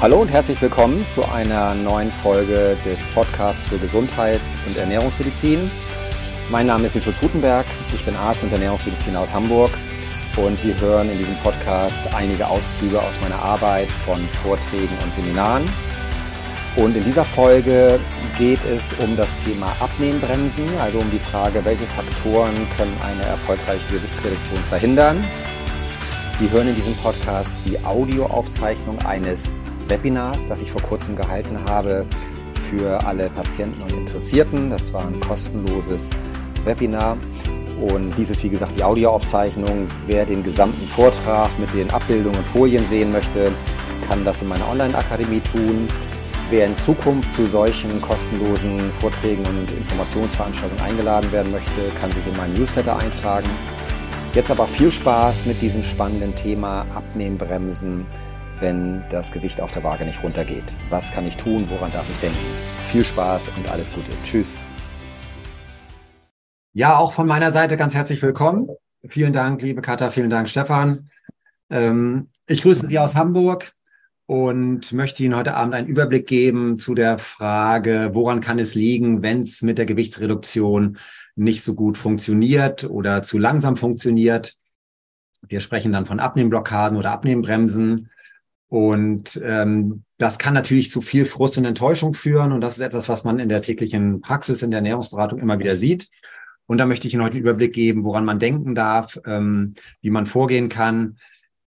Hallo und herzlich willkommen zu einer neuen Folge des Podcasts für Gesundheit und Ernährungsmedizin. Mein Name ist Schulz Gutenberg, ich bin Arzt und Ernährungsmediziner aus Hamburg und Sie hören in diesem Podcast einige Auszüge aus meiner Arbeit von Vorträgen und Seminaren. Und in dieser Folge geht es um das Thema Abnehmbremsen, also um die Frage, welche Faktoren können eine erfolgreiche Gewichtsreduktion verhindern. Sie hören in diesem Podcast die Audioaufzeichnung eines Webinars, das ich vor kurzem gehalten habe für alle Patienten und Interessierten. Das war ein kostenloses Webinar. Und dies ist wie gesagt die Audioaufzeichnung. Wer den gesamten Vortrag mit den Abbildungen und Folien sehen möchte, kann das in meiner Online-Akademie tun. Wer in Zukunft zu solchen kostenlosen Vorträgen und Informationsveranstaltungen eingeladen werden möchte, kann sich in meinen Newsletter eintragen. Jetzt aber viel Spaß mit diesem spannenden Thema Abnehmbremsen wenn das Gewicht auf der Waage nicht runtergeht. Was kann ich tun? Woran darf ich denken? Viel Spaß und alles Gute. Tschüss. Ja, auch von meiner Seite ganz herzlich willkommen. Vielen Dank, liebe Katha, vielen Dank, Stefan. Ähm, ich grüße Sie aus Hamburg und möchte Ihnen heute Abend einen Überblick geben zu der Frage, woran kann es liegen, wenn es mit der Gewichtsreduktion nicht so gut funktioniert oder zu langsam funktioniert. Wir sprechen dann von Abnehmblockaden oder Abnehmbremsen. Und ähm, das kann natürlich zu viel Frust und Enttäuschung führen. Und das ist etwas, was man in der täglichen Praxis, in der Ernährungsberatung immer wieder sieht. Und da möchte ich Ihnen heute einen Überblick geben, woran man denken darf, ähm, wie man vorgehen kann.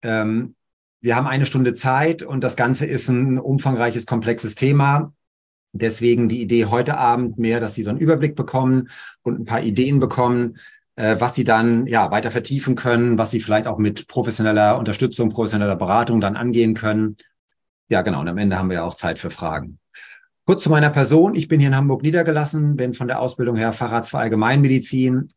Ähm, wir haben eine Stunde Zeit und das Ganze ist ein umfangreiches, komplexes Thema. Deswegen die Idee heute Abend mehr, dass Sie so einen Überblick bekommen und ein paar Ideen bekommen, was sie dann ja weiter vertiefen können, was sie vielleicht auch mit professioneller Unterstützung, professioneller Beratung dann angehen können. Ja, genau. Und am Ende haben wir ja auch Zeit für Fragen. Kurz zu meiner Person. Ich bin hier in Hamburg niedergelassen, bin von der Ausbildung her Facharzt für Allgemeinmedizin,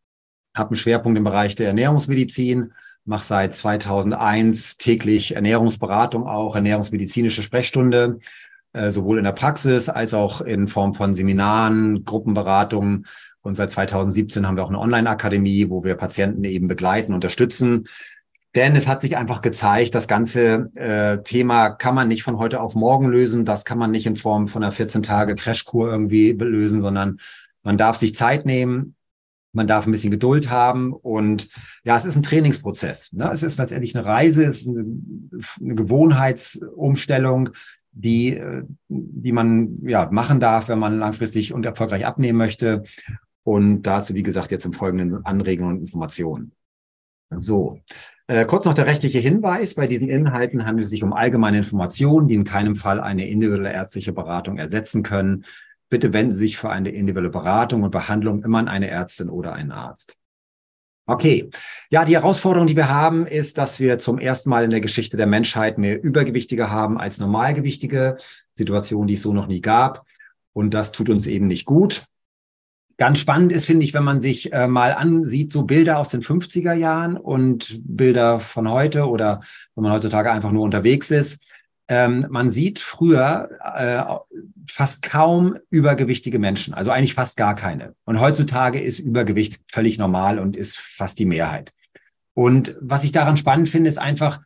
habe einen Schwerpunkt im Bereich der Ernährungsmedizin, mache seit 2001 täglich Ernährungsberatung auch, ernährungsmedizinische Sprechstunde, äh, sowohl in der Praxis als auch in Form von Seminaren, Gruppenberatungen und seit 2017 haben wir auch eine Online-Akademie, wo wir Patienten eben begleiten, unterstützen. Denn es hat sich einfach gezeigt, das ganze äh, Thema kann man nicht von heute auf morgen lösen. Das kann man nicht in Form von einer 14-Tage-Crashkur irgendwie lösen, sondern man darf sich Zeit nehmen, man darf ein bisschen Geduld haben und ja, es ist ein Trainingsprozess. Ne? Es ist letztendlich eine Reise, es ist eine, eine Gewohnheitsumstellung, die, äh, die man ja machen darf, wenn man langfristig und erfolgreich abnehmen möchte. Und dazu, wie gesagt, jetzt im Folgenden Anregungen und Informationen. So, äh, kurz noch der rechtliche Hinweis. Bei diesen Inhalten handelt es sich um allgemeine Informationen, die in keinem Fall eine individuelle ärztliche Beratung ersetzen können. Bitte wenden Sie sich für eine individuelle Beratung und Behandlung immer an eine Ärztin oder einen Arzt. Okay, ja, die Herausforderung, die wir haben, ist, dass wir zum ersten Mal in der Geschichte der Menschheit mehr Übergewichtige haben als Normalgewichtige. Situation, die es so noch nie gab. Und das tut uns eben nicht gut. Ganz spannend ist, finde ich, wenn man sich äh, mal ansieht, so Bilder aus den 50er Jahren und Bilder von heute oder wenn man heutzutage einfach nur unterwegs ist. Ähm, man sieht früher äh, fast kaum übergewichtige Menschen, also eigentlich fast gar keine. Und heutzutage ist Übergewicht völlig normal und ist fast die Mehrheit. Und was ich daran spannend finde, ist einfach,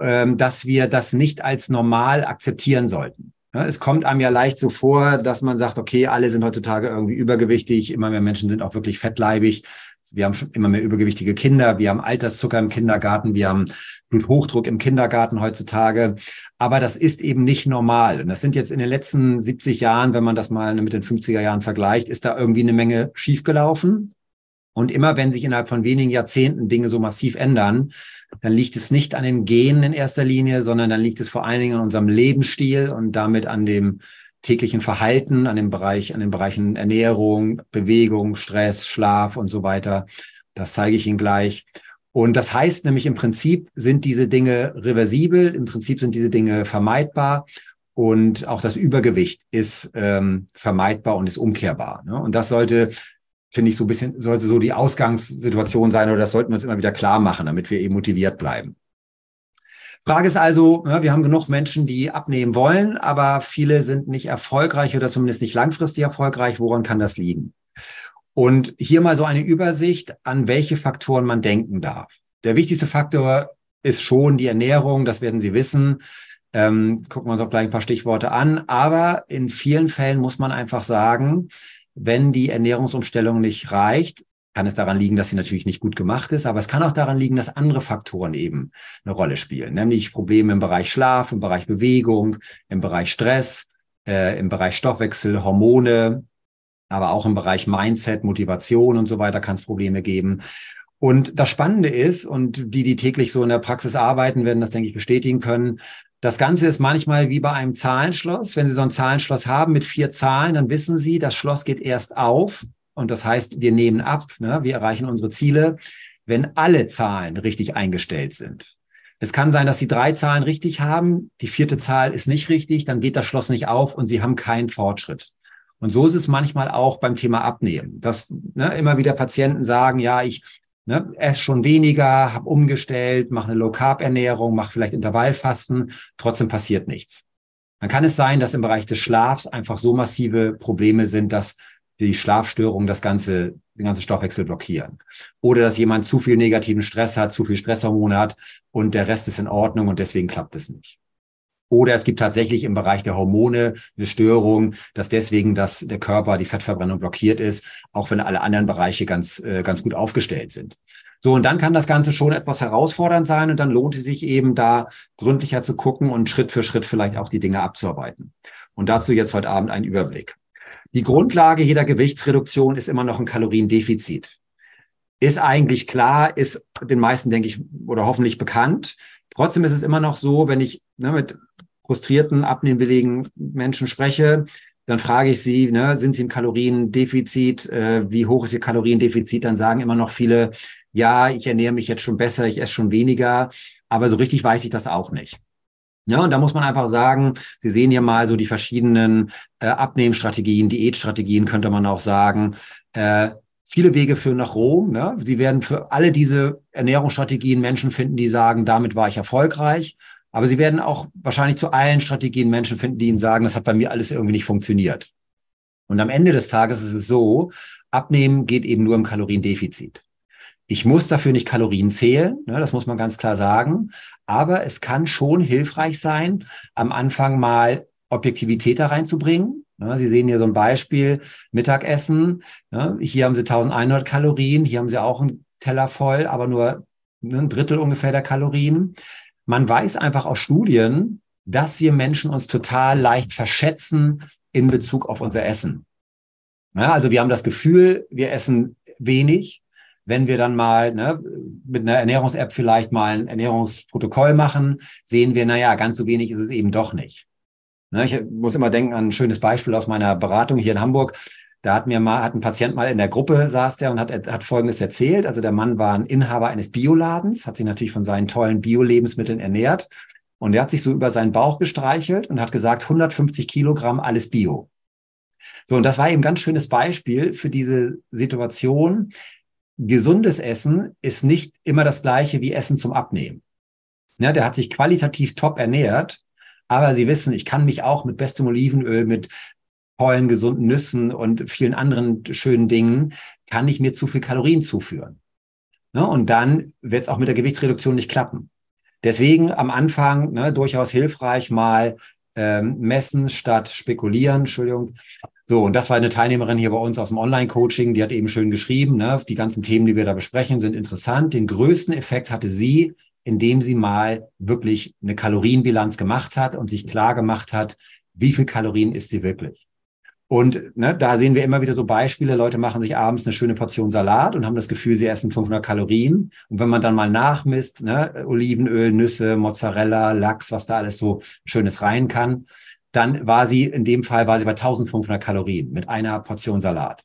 ähm, dass wir das nicht als normal akzeptieren sollten. Es kommt einem ja leicht so vor, dass man sagt, okay, alle sind heutzutage irgendwie übergewichtig, immer mehr Menschen sind auch wirklich fettleibig. Wir haben schon immer mehr übergewichtige Kinder, wir haben Alterszucker im Kindergarten, wir haben Bluthochdruck im Kindergarten heutzutage. Aber das ist eben nicht normal. Und das sind jetzt in den letzten 70 Jahren, wenn man das mal mit den 50er Jahren vergleicht, ist da irgendwie eine Menge schiefgelaufen. Und immer wenn sich innerhalb von wenigen Jahrzehnten Dinge so massiv ändern, dann liegt es nicht an den Genen in erster Linie, sondern dann liegt es vor allen Dingen an unserem Lebensstil und damit an dem täglichen Verhalten, an dem Bereich, an den Bereichen Ernährung, Bewegung, Stress, Schlaf und so weiter. Das zeige ich Ihnen gleich. Und das heißt nämlich im Prinzip sind diese Dinge reversibel, im Prinzip sind diese Dinge vermeidbar und auch das Übergewicht ist ähm, vermeidbar und ist umkehrbar. Ne? Und das sollte finde ich, so ein bisschen, sollte so die Ausgangssituation sein oder das sollten wir uns immer wieder klar machen, damit wir eben motiviert bleiben. Frage ist also, wir haben genug Menschen, die abnehmen wollen, aber viele sind nicht erfolgreich oder zumindest nicht langfristig erfolgreich. Woran kann das liegen? Und hier mal so eine Übersicht, an welche Faktoren man denken darf. Der wichtigste Faktor ist schon die Ernährung, das werden Sie wissen. Ähm, gucken wir uns auch gleich ein paar Stichworte an. Aber in vielen Fällen muss man einfach sagen, wenn die Ernährungsumstellung nicht reicht, kann es daran liegen, dass sie natürlich nicht gut gemacht ist, aber es kann auch daran liegen, dass andere Faktoren eben eine Rolle spielen, nämlich Probleme im Bereich Schlaf, im Bereich Bewegung, im Bereich Stress, äh, im Bereich Stoffwechsel, Hormone, aber auch im Bereich Mindset, Motivation und so weiter kann es Probleme geben. Und das Spannende ist, und die, die täglich so in der Praxis arbeiten, werden das, denke ich, bestätigen können, das Ganze ist manchmal wie bei einem Zahlenschloss. Wenn Sie so ein Zahlenschloss haben mit vier Zahlen, dann wissen Sie, das Schloss geht erst auf. Und das heißt, wir nehmen ab, ne? wir erreichen unsere Ziele, wenn alle Zahlen richtig eingestellt sind. Es kann sein, dass Sie drei Zahlen richtig haben, die vierte Zahl ist nicht richtig, dann geht das Schloss nicht auf und Sie haben keinen Fortschritt. Und so ist es manchmal auch beim Thema Abnehmen, dass ne, immer wieder Patienten sagen, ja, ich ne, esse schon weniger, habe umgestellt, mache eine Low-Carb-Ernährung, mache vielleicht Intervallfasten, trotzdem passiert nichts. Dann kann es sein, dass im Bereich des Schlafs einfach so massive Probleme sind, dass die Schlafstörungen das ganze, den ganzen Stoffwechsel blockieren. Oder dass jemand zu viel negativen Stress hat, zu viel Stresshormone hat und der Rest ist in Ordnung und deswegen klappt es nicht. Oder es gibt tatsächlich im Bereich der Hormone eine Störung, dass deswegen dass der Körper die Fettverbrennung blockiert ist, auch wenn alle anderen Bereiche ganz, äh, ganz gut aufgestellt sind. So, und dann kann das Ganze schon etwas herausfordernd sein und dann lohnt es sich eben da gründlicher zu gucken und Schritt für Schritt vielleicht auch die Dinge abzuarbeiten. Und dazu jetzt heute Abend ein Überblick. Die Grundlage jeder Gewichtsreduktion ist immer noch ein Kaloriendefizit. Ist eigentlich klar, ist den meisten, denke ich, oder hoffentlich bekannt. Trotzdem ist es immer noch so, wenn ich ne, mit frustrierten, abnehmwilligen Menschen spreche, dann frage ich sie, ne, sind sie im Kaloriendefizit? Äh, wie hoch ist ihr Kaloriendefizit? Dann sagen immer noch viele, ja, ich ernähre mich jetzt schon besser, ich esse schon weniger, aber so richtig weiß ich das auch nicht. Ja, und da muss man einfach sagen, Sie sehen hier mal so die verschiedenen äh, Abnehmstrategien, Diätstrategien könnte man auch sagen. Äh, viele Wege führen nach Rom. Ne? Sie werden für alle diese Ernährungsstrategien Menschen finden, die sagen, damit war ich erfolgreich. Aber Sie werden auch wahrscheinlich zu allen Strategien Menschen finden, die Ihnen sagen, das hat bei mir alles irgendwie nicht funktioniert. Und am Ende des Tages ist es so, Abnehmen geht eben nur im Kaloriendefizit. Ich muss dafür nicht Kalorien zählen, ne, das muss man ganz klar sagen. Aber es kann schon hilfreich sein, am Anfang mal Objektivität da reinzubringen. Ne, Sie sehen hier so ein Beispiel, Mittagessen. Ne, hier haben Sie 1100 Kalorien, hier haben Sie auch einen Teller voll, aber nur ein Drittel ungefähr der Kalorien. Man weiß einfach aus Studien, dass wir Menschen uns total leicht verschätzen in Bezug auf unser Essen. Ja, also wir haben das Gefühl, wir essen wenig, wenn wir dann mal ne, mit einer Ernährungs-App vielleicht mal ein Ernährungsprotokoll machen, sehen wir, naja, ganz so wenig ist es eben doch nicht. Ne, ich muss immer denken an ein schönes Beispiel aus meiner Beratung hier in Hamburg. Da hat mir mal, hat ein Patient mal in der Gruppe saß der und hat, hat Folgendes erzählt. Also der Mann war ein Inhaber eines Bioladens, hat sich natürlich von seinen tollen Bio-Lebensmitteln ernährt. Und er hat sich so über seinen Bauch gestreichelt und hat gesagt, 150 Kilogramm, alles Bio. So, und das war eben ein ganz schönes Beispiel für diese Situation, gesundes Essen ist nicht immer das gleiche wie Essen zum Abnehmen. Ja, der hat sich qualitativ top ernährt, aber Sie wissen, ich kann mich auch mit bestem Olivenöl, mit tollen, gesunden Nüssen und vielen anderen schönen Dingen, kann ich mir zu viel Kalorien zuführen. Ja, und dann wird es auch mit der Gewichtsreduktion nicht klappen. Deswegen am Anfang ne, durchaus hilfreich mal ähm, messen statt spekulieren, Entschuldigung, so, und das war eine Teilnehmerin hier bei uns aus dem Online-Coaching, die hat eben schön geschrieben, ne, die ganzen Themen, die wir da besprechen, sind interessant. Den größten Effekt hatte sie, indem sie mal wirklich eine Kalorienbilanz gemacht hat und sich klar gemacht hat, wie viel Kalorien ist sie wirklich. Und ne, da sehen wir immer wieder so Beispiele. Leute machen sich abends eine schöne Portion Salat und haben das Gefühl, sie essen 500 Kalorien. Und wenn man dann mal nachmisst, ne, Olivenöl, Nüsse, Mozzarella, Lachs, was da alles so Schönes rein kann, dann war sie, in dem Fall war sie bei 1500 Kalorien mit einer Portion Salat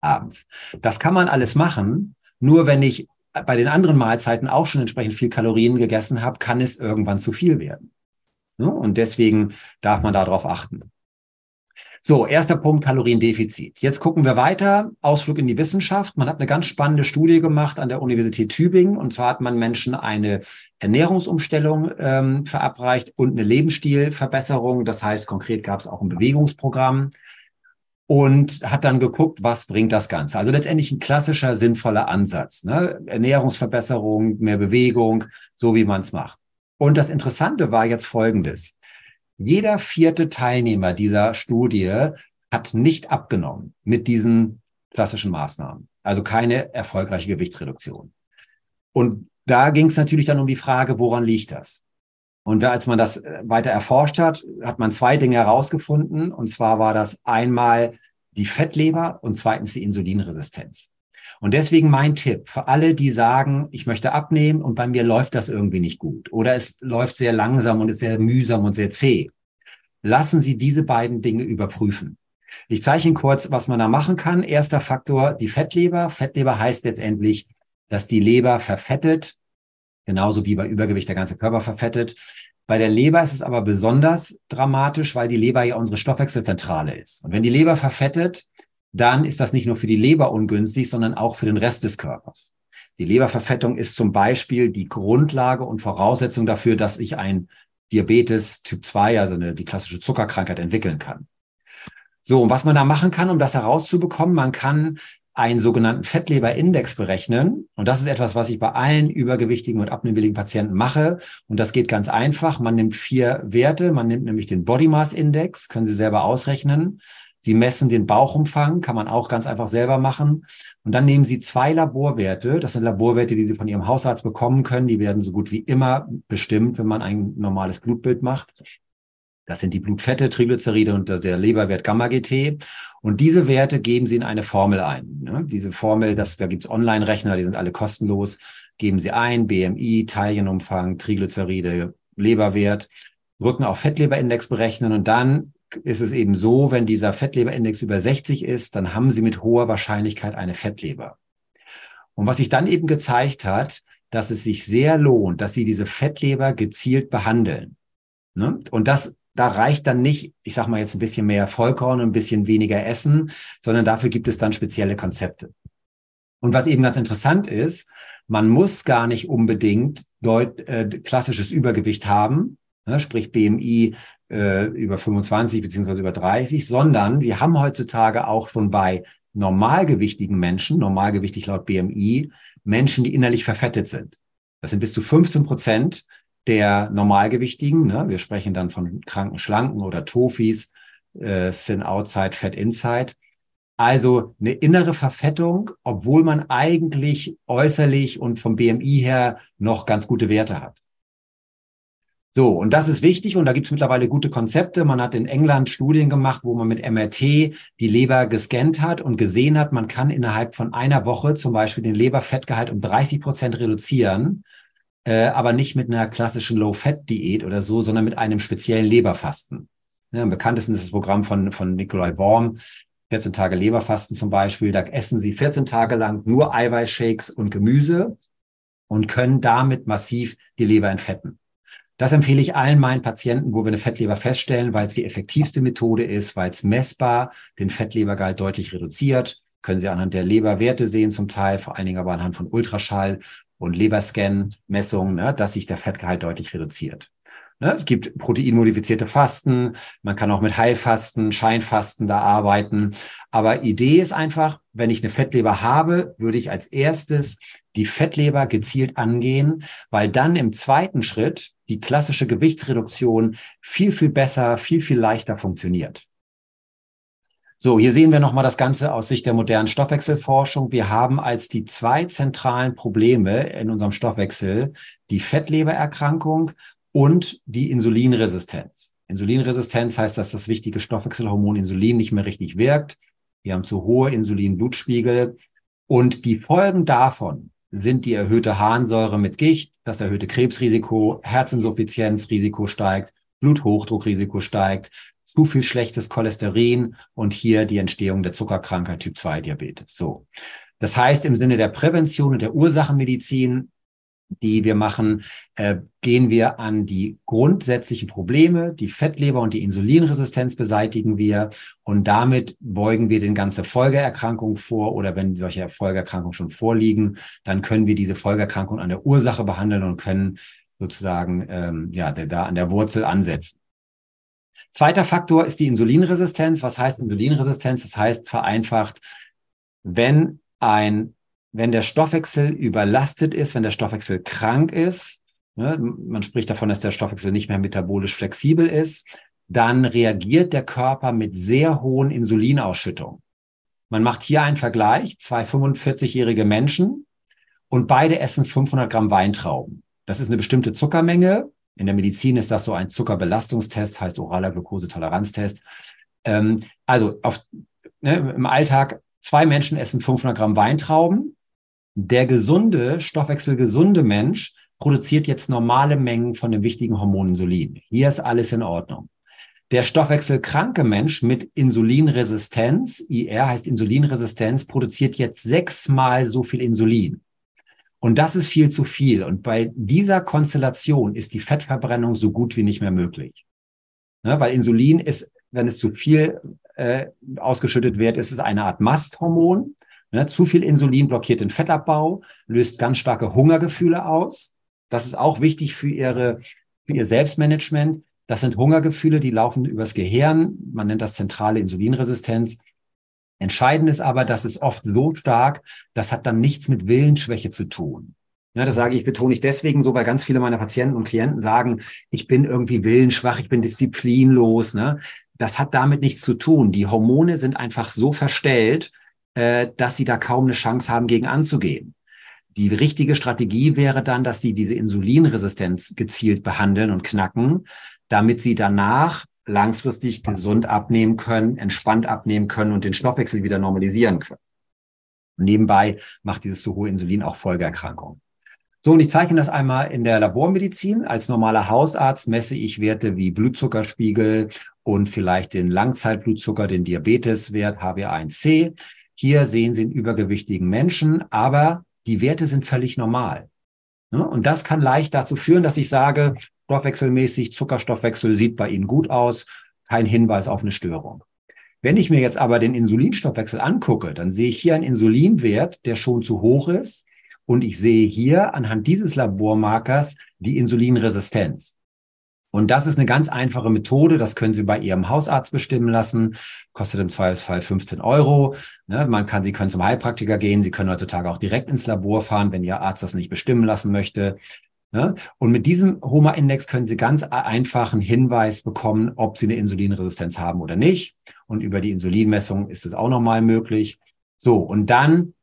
abends. Das kann man alles machen, nur wenn ich bei den anderen Mahlzeiten auch schon entsprechend viel Kalorien gegessen habe, kann es irgendwann zu viel werden. Und deswegen darf man darauf achten. So, erster Punkt, Kaloriendefizit. Jetzt gucken wir weiter. Ausflug in die Wissenschaft. Man hat eine ganz spannende Studie gemacht an der Universität Tübingen. Und zwar hat man Menschen eine Ernährungsumstellung ähm, verabreicht und eine Lebensstilverbesserung. Das heißt, konkret gab es auch ein Bewegungsprogramm und hat dann geguckt, was bringt das Ganze. Also letztendlich ein klassischer, sinnvoller Ansatz. Ne? Ernährungsverbesserung, mehr Bewegung, so wie man es macht. Und das Interessante war jetzt Folgendes. Jeder vierte Teilnehmer dieser Studie hat nicht abgenommen mit diesen klassischen Maßnahmen. Also keine erfolgreiche Gewichtsreduktion. Und da ging es natürlich dann um die Frage, woran liegt das? Und als man das äh, weiter erforscht hat, hat man zwei Dinge herausgefunden. Und zwar war das einmal die Fettleber und zweitens die Insulinresistenz. Und deswegen mein Tipp für alle, die sagen, ich möchte abnehmen und bei mir läuft das irgendwie nicht gut oder es läuft sehr langsam und ist sehr mühsam und sehr zäh. Lassen Sie diese beiden Dinge überprüfen. Ich zeige Ihnen kurz, was man da machen kann. Erster Faktor, die Fettleber. Fettleber heißt letztendlich, dass die Leber verfettet, genauso wie bei Übergewicht der ganze Körper verfettet. Bei der Leber ist es aber besonders dramatisch, weil die Leber ja unsere Stoffwechselzentrale ist. Und wenn die Leber verfettet, dann ist das nicht nur für die Leber ungünstig, sondern auch für den Rest des Körpers. Die Leberverfettung ist zum Beispiel die Grundlage und Voraussetzung dafür, dass ich ein Diabetes Typ 2, also eine, die klassische Zuckerkrankheit entwickeln kann. So, und was man da machen kann, um das herauszubekommen, man kann einen sogenannten Fettleberindex berechnen. Und das ist etwas, was ich bei allen übergewichtigen und abnehmwilligen Patienten mache. Und das geht ganz einfach. Man nimmt vier Werte. Man nimmt nämlich den Body Mass Index, können Sie selber ausrechnen. Sie messen den Bauchumfang, kann man auch ganz einfach selber machen. Und dann nehmen Sie zwei Laborwerte. Das sind Laborwerte, die Sie von Ihrem Hausarzt bekommen können. Die werden so gut wie immer bestimmt, wenn man ein normales Blutbild macht. Das sind die Blutfette, Triglyceride und der Leberwert Gamma-GT. Und diese Werte geben Sie in eine Formel ein. Ne? Diese Formel, das, da gibt's Online-Rechner, die sind alle kostenlos. Geben Sie ein, BMI, Teilchenumfang, Triglyceride, Leberwert, drücken auf Fettleberindex berechnen und dann ist es eben so, wenn dieser Fettleberindex über 60 ist, dann haben Sie mit hoher Wahrscheinlichkeit eine Fettleber. Und was sich dann eben gezeigt hat, dass es sich sehr lohnt, dass Sie diese Fettleber gezielt behandeln. Ne? Und das da reicht dann nicht, ich sag mal jetzt ein bisschen mehr Vollkorn und ein bisschen weniger Essen, sondern dafür gibt es dann spezielle Konzepte. Und was eben ganz interessant ist, man muss gar nicht unbedingt deut, äh, klassisches Übergewicht haben, ne, sprich BMI äh, über 25 beziehungsweise über 30, sondern wir haben heutzutage auch schon bei normalgewichtigen Menschen, normalgewichtig laut BMI, Menschen, die innerlich verfettet sind. Das sind bis zu 15 Prozent der Normalgewichtigen. Ne? Wir sprechen dann von kranken Schlanken oder Tofis, äh, Sin Outside, Fat Inside. Also eine innere Verfettung, obwohl man eigentlich äußerlich und vom BMI her noch ganz gute Werte hat. So, und das ist wichtig und da gibt es mittlerweile gute Konzepte. Man hat in England Studien gemacht, wo man mit MRT die Leber gescannt hat und gesehen hat, man kann innerhalb von einer Woche zum Beispiel den Leberfettgehalt um 30 Prozent reduzieren äh, aber nicht mit einer klassischen Low-Fat-Diät oder so, sondern mit einem speziellen Leberfasten. Ja, am bekanntesten ist das Programm von, von Nikolai Worm, 14 Tage Leberfasten zum Beispiel. Da essen Sie 14 Tage lang nur Eiweißshakes und Gemüse und können damit massiv die Leber entfetten. Das empfehle ich allen meinen Patienten, wo wir eine Fettleber feststellen, weil es die effektivste Methode ist, weil es messbar den Fettlebergehalt deutlich reduziert. Können Sie anhand der Leberwerte sehen zum Teil, vor allen Dingen aber anhand von Ultraschall und Leberscan-Messungen, ne, dass sich der Fettgehalt deutlich reduziert. Ne, es gibt proteinmodifizierte Fasten, man kann auch mit Heilfasten, Scheinfasten da arbeiten. Aber Idee ist einfach, wenn ich eine Fettleber habe, würde ich als erstes die Fettleber gezielt angehen, weil dann im zweiten Schritt die klassische Gewichtsreduktion viel, viel besser, viel, viel leichter funktioniert. So, hier sehen wir nochmal das Ganze aus Sicht der modernen Stoffwechselforschung. Wir haben als die zwei zentralen Probleme in unserem Stoffwechsel die Fettlebererkrankung und die Insulinresistenz. Insulinresistenz heißt, dass das wichtige Stoffwechselhormon Insulin nicht mehr richtig wirkt. Wir haben zu hohe Insulinblutspiegel und die Folgen davon sind die erhöhte Harnsäure mit Gicht, das erhöhte Krebsrisiko, Herzinsuffizienzrisiko steigt, Bluthochdruckrisiko steigt, zu viel schlechtes Cholesterin und hier die Entstehung der Zuckerkrankheit Typ 2 Diabetes. So. Das heißt, im Sinne der Prävention und der Ursachenmedizin, die wir machen, äh, gehen wir an die grundsätzlichen Probleme, die Fettleber und die Insulinresistenz beseitigen wir und damit beugen wir den ganze Folgeerkrankung vor oder wenn solche Folgeerkrankungen schon vorliegen, dann können wir diese Folgeerkrankung an der Ursache behandeln und können sozusagen ähm, ja da an der Wurzel ansetzen. Zweiter Faktor ist die Insulinresistenz. Was heißt Insulinresistenz? Das heißt vereinfacht, wenn ein, wenn der Stoffwechsel überlastet ist, wenn der Stoffwechsel krank ist, ne, man spricht davon, dass der Stoffwechsel nicht mehr metabolisch flexibel ist, dann reagiert der Körper mit sehr hohen Insulinausschüttungen. Man macht hier einen Vergleich, zwei 45-jährige Menschen und beide essen 500 Gramm Weintrauben. Das ist eine bestimmte Zuckermenge. In der Medizin ist das so ein Zuckerbelastungstest, heißt oraler Glukosetoleranztest. Ähm, also auf, ne, im Alltag, zwei Menschen essen 500 Gramm Weintrauben. Der gesunde, stoffwechselgesunde Mensch produziert jetzt normale Mengen von dem wichtigen Hormon Insulin. Hier ist alles in Ordnung. Der stoffwechselkranke Mensch mit Insulinresistenz, IR heißt Insulinresistenz, produziert jetzt sechsmal so viel Insulin. Und das ist viel zu viel. Und bei dieser Konstellation ist die Fettverbrennung so gut wie nicht mehr möglich. Ne, weil Insulin ist, wenn es zu viel äh, ausgeschüttet wird, ist es eine Art Masthormon. Ne, zu viel Insulin blockiert den Fettabbau, löst ganz starke Hungergefühle aus. Das ist auch wichtig für ihre, für ihr Selbstmanagement. Das sind Hungergefühle, die laufen übers Gehirn. Man nennt das zentrale Insulinresistenz. Entscheidend ist aber, dass es oft so stark, das hat dann nichts mit Willensschwäche zu tun. Ja, das sage ich, betone ich deswegen so, weil ganz viele meiner Patienten und Klienten sagen, ich bin irgendwie willensschwach, ich bin disziplinlos. Ne? Das hat damit nichts zu tun. Die Hormone sind einfach so verstellt, äh, dass sie da kaum eine Chance haben, gegen anzugehen. Die richtige Strategie wäre dann, dass sie diese Insulinresistenz gezielt behandeln und knacken, damit sie danach langfristig gesund abnehmen können, entspannt abnehmen können und den Stoffwechsel wieder normalisieren können. Und nebenbei macht dieses zu hohe Insulin auch Folgeerkrankungen. So, und ich zeige Ihnen das einmal in der Labormedizin. Als normaler Hausarzt messe ich Werte wie Blutzuckerspiegel und vielleicht den Langzeitblutzucker, den Diabeteswert HbA1c. Hier sehen Sie einen übergewichtigen Menschen, aber die Werte sind völlig normal. Und das kann leicht dazu führen, dass ich sage, stoffwechselmäßig, Zuckerstoffwechsel sieht bei Ihnen gut aus, kein Hinweis auf eine Störung. Wenn ich mir jetzt aber den Insulinstoffwechsel angucke, dann sehe ich hier einen Insulinwert, der schon zu hoch ist. Und ich sehe hier anhand dieses Labormarkers die Insulinresistenz. Und das ist eine ganz einfache Methode. Das können Sie bei Ihrem Hausarzt bestimmen lassen. Kostet im Zweifelsfall 15 Euro. Ne, man kann, Sie können zum Heilpraktiker gehen. Sie können heutzutage auch direkt ins Labor fahren, wenn Ihr Arzt das nicht bestimmen lassen möchte. Ne? Und mit diesem HOMA-Index können Sie ganz einfach einen Hinweis bekommen, ob Sie eine Insulinresistenz haben oder nicht. Und über die Insulinmessung ist es auch nochmal möglich. So, und dann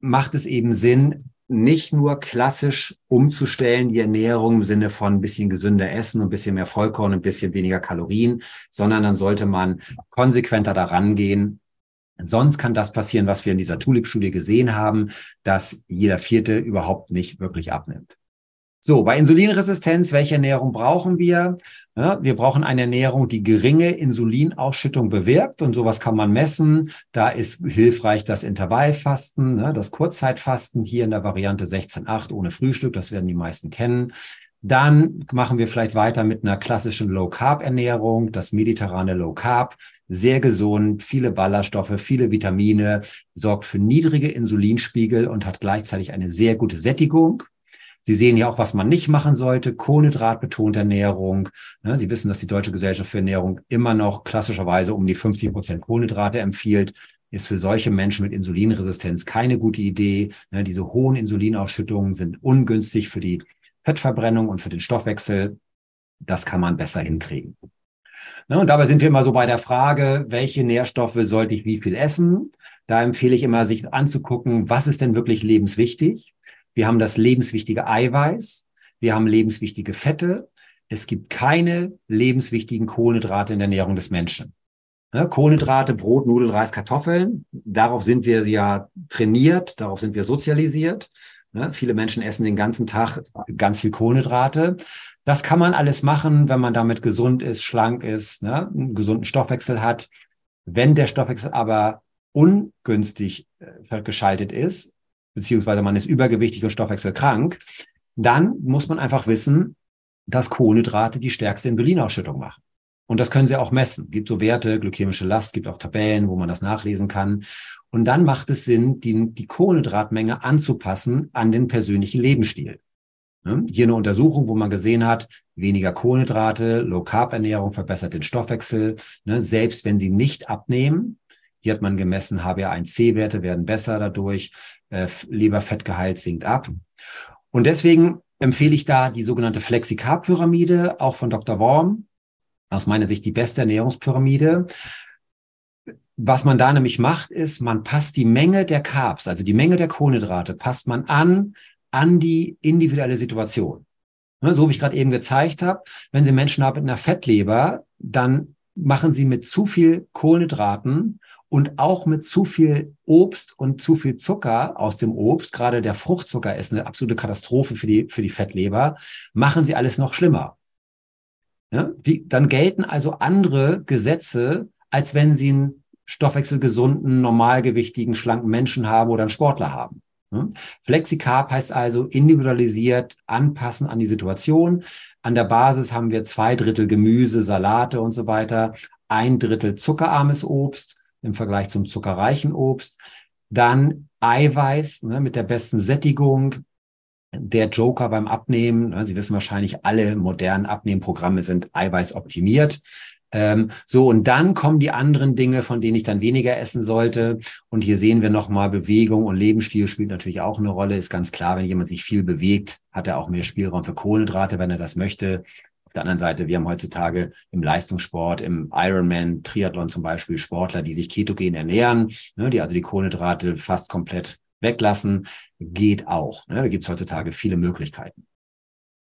macht es eben Sinn, nicht nur klassisch umzustellen, die Ernährung im Sinne von ein bisschen gesünder essen, ein bisschen mehr Vollkorn, ein bisschen weniger Kalorien, sondern dann sollte man konsequenter daran gehen. Sonst kann das passieren, was wir in dieser Tulip-Studie gesehen haben, dass jeder Vierte überhaupt nicht wirklich abnimmt. So, bei Insulinresistenz, welche Ernährung brauchen wir? Ja, wir brauchen eine Ernährung, die geringe Insulinausschüttung bewirkt und sowas kann man messen. Da ist hilfreich das Intervallfasten, ne, das Kurzzeitfasten hier in der Variante 16.8 ohne Frühstück, das werden die meisten kennen. Dann machen wir vielleicht weiter mit einer klassischen Low-Carb-Ernährung, das mediterrane Low-Carb, sehr gesund, viele Ballaststoffe, viele Vitamine, sorgt für niedrige Insulinspiegel und hat gleichzeitig eine sehr gute Sättigung. Sie sehen ja auch, was man nicht machen sollte. Kohlenhydratbetonte Ernährung. Ne, Sie wissen, dass die Deutsche Gesellschaft für Ernährung immer noch klassischerweise um die 50 Prozent Kohlenhydrate empfiehlt. Ist für solche Menschen mit Insulinresistenz keine gute Idee. Ne, diese hohen Insulinausschüttungen sind ungünstig für die Fettverbrennung und für den Stoffwechsel. Das kann man besser hinkriegen. Ne, und dabei sind wir immer so bei der Frage, welche Nährstoffe sollte ich wie viel essen? Da empfehle ich immer, sich anzugucken, was ist denn wirklich lebenswichtig? Wir haben das lebenswichtige Eiweiß. Wir haben lebenswichtige Fette. Es gibt keine lebenswichtigen Kohlenhydrate in der Ernährung des Menschen. Ne, Kohlenhydrate, Brot, Nudeln, Reis, Kartoffeln. Darauf sind wir ja trainiert. Darauf sind wir sozialisiert. Ne, viele Menschen essen den ganzen Tag ganz viel Kohlenhydrate. Das kann man alles machen, wenn man damit gesund ist, schlank ist, ne, einen gesunden Stoffwechsel hat. Wenn der Stoffwechsel aber ungünstig äh, geschaltet ist, beziehungsweise man ist übergewichtig und stoffwechselkrank, dann muss man einfach wissen, dass Kohlenhydrate die stärkste Insulinausschüttung machen. Und das können Sie auch messen. Gibt so Werte, glykämische Last, gibt auch Tabellen, wo man das nachlesen kann. Und dann macht es Sinn, die, die Kohlenhydratmenge anzupassen an den persönlichen Lebensstil. Ne? Hier eine Untersuchung, wo man gesehen hat, weniger Kohlenhydrate, Low-Carb-Ernährung verbessert den Stoffwechsel. Ne? Selbst wenn Sie nicht abnehmen, hier hat man gemessen, HbA1c-Werte werden besser dadurch, äh, Leberfettgehalt sinkt ab. Und deswegen empfehle ich da die sogenannte Flexi-Carb-Pyramide, auch von Dr. Worm. Aus meiner Sicht die beste Ernährungspyramide. Was man da nämlich macht, ist, man passt die Menge der Carbs, also die Menge der Kohlenhydrate, passt man an, an die individuelle Situation. Ne, so wie ich gerade eben gezeigt habe, wenn Sie Menschen haben mit einer Fettleber, dann machen Sie mit zu viel Kohlenhydraten und auch mit zu viel Obst und zu viel Zucker aus dem Obst, gerade der Fruchtzucker ist eine absolute Katastrophe für die, für die Fettleber, machen Sie alles noch schlimmer. Ja, wie, dann gelten also andere Gesetze, als wenn Sie einen stoffwechselgesunden, normalgewichtigen, schlanken Menschen haben oder einen Sportler haben. Hm? Flexicarb heißt also individualisiert anpassen an die Situation. An der Basis haben wir zwei Drittel Gemüse, Salate und so weiter, ein Drittel zuckerarmes Obst im Vergleich zum zuckerreichen Obst, dann Eiweiß ne, mit der besten Sättigung, der Joker beim Abnehmen. Ne, Sie wissen wahrscheinlich, alle modernen Abnehmprogramme sind Eiweiß optimiert. Ähm, so, und dann kommen die anderen Dinge, von denen ich dann weniger essen sollte. Und hier sehen wir nochmal, Bewegung und Lebensstil spielt natürlich auch eine Rolle. Ist ganz klar, wenn jemand sich viel bewegt, hat er auch mehr Spielraum für Kohlenhydrate, wenn er das möchte. Auf der anderen Seite, wir haben heutzutage im Leistungssport, im Ironman, Triathlon zum Beispiel, Sportler, die sich ketogen ernähren, ne, die also die Kohlenhydrate fast komplett weglassen, geht auch. Ne? Da gibt es heutzutage viele Möglichkeiten.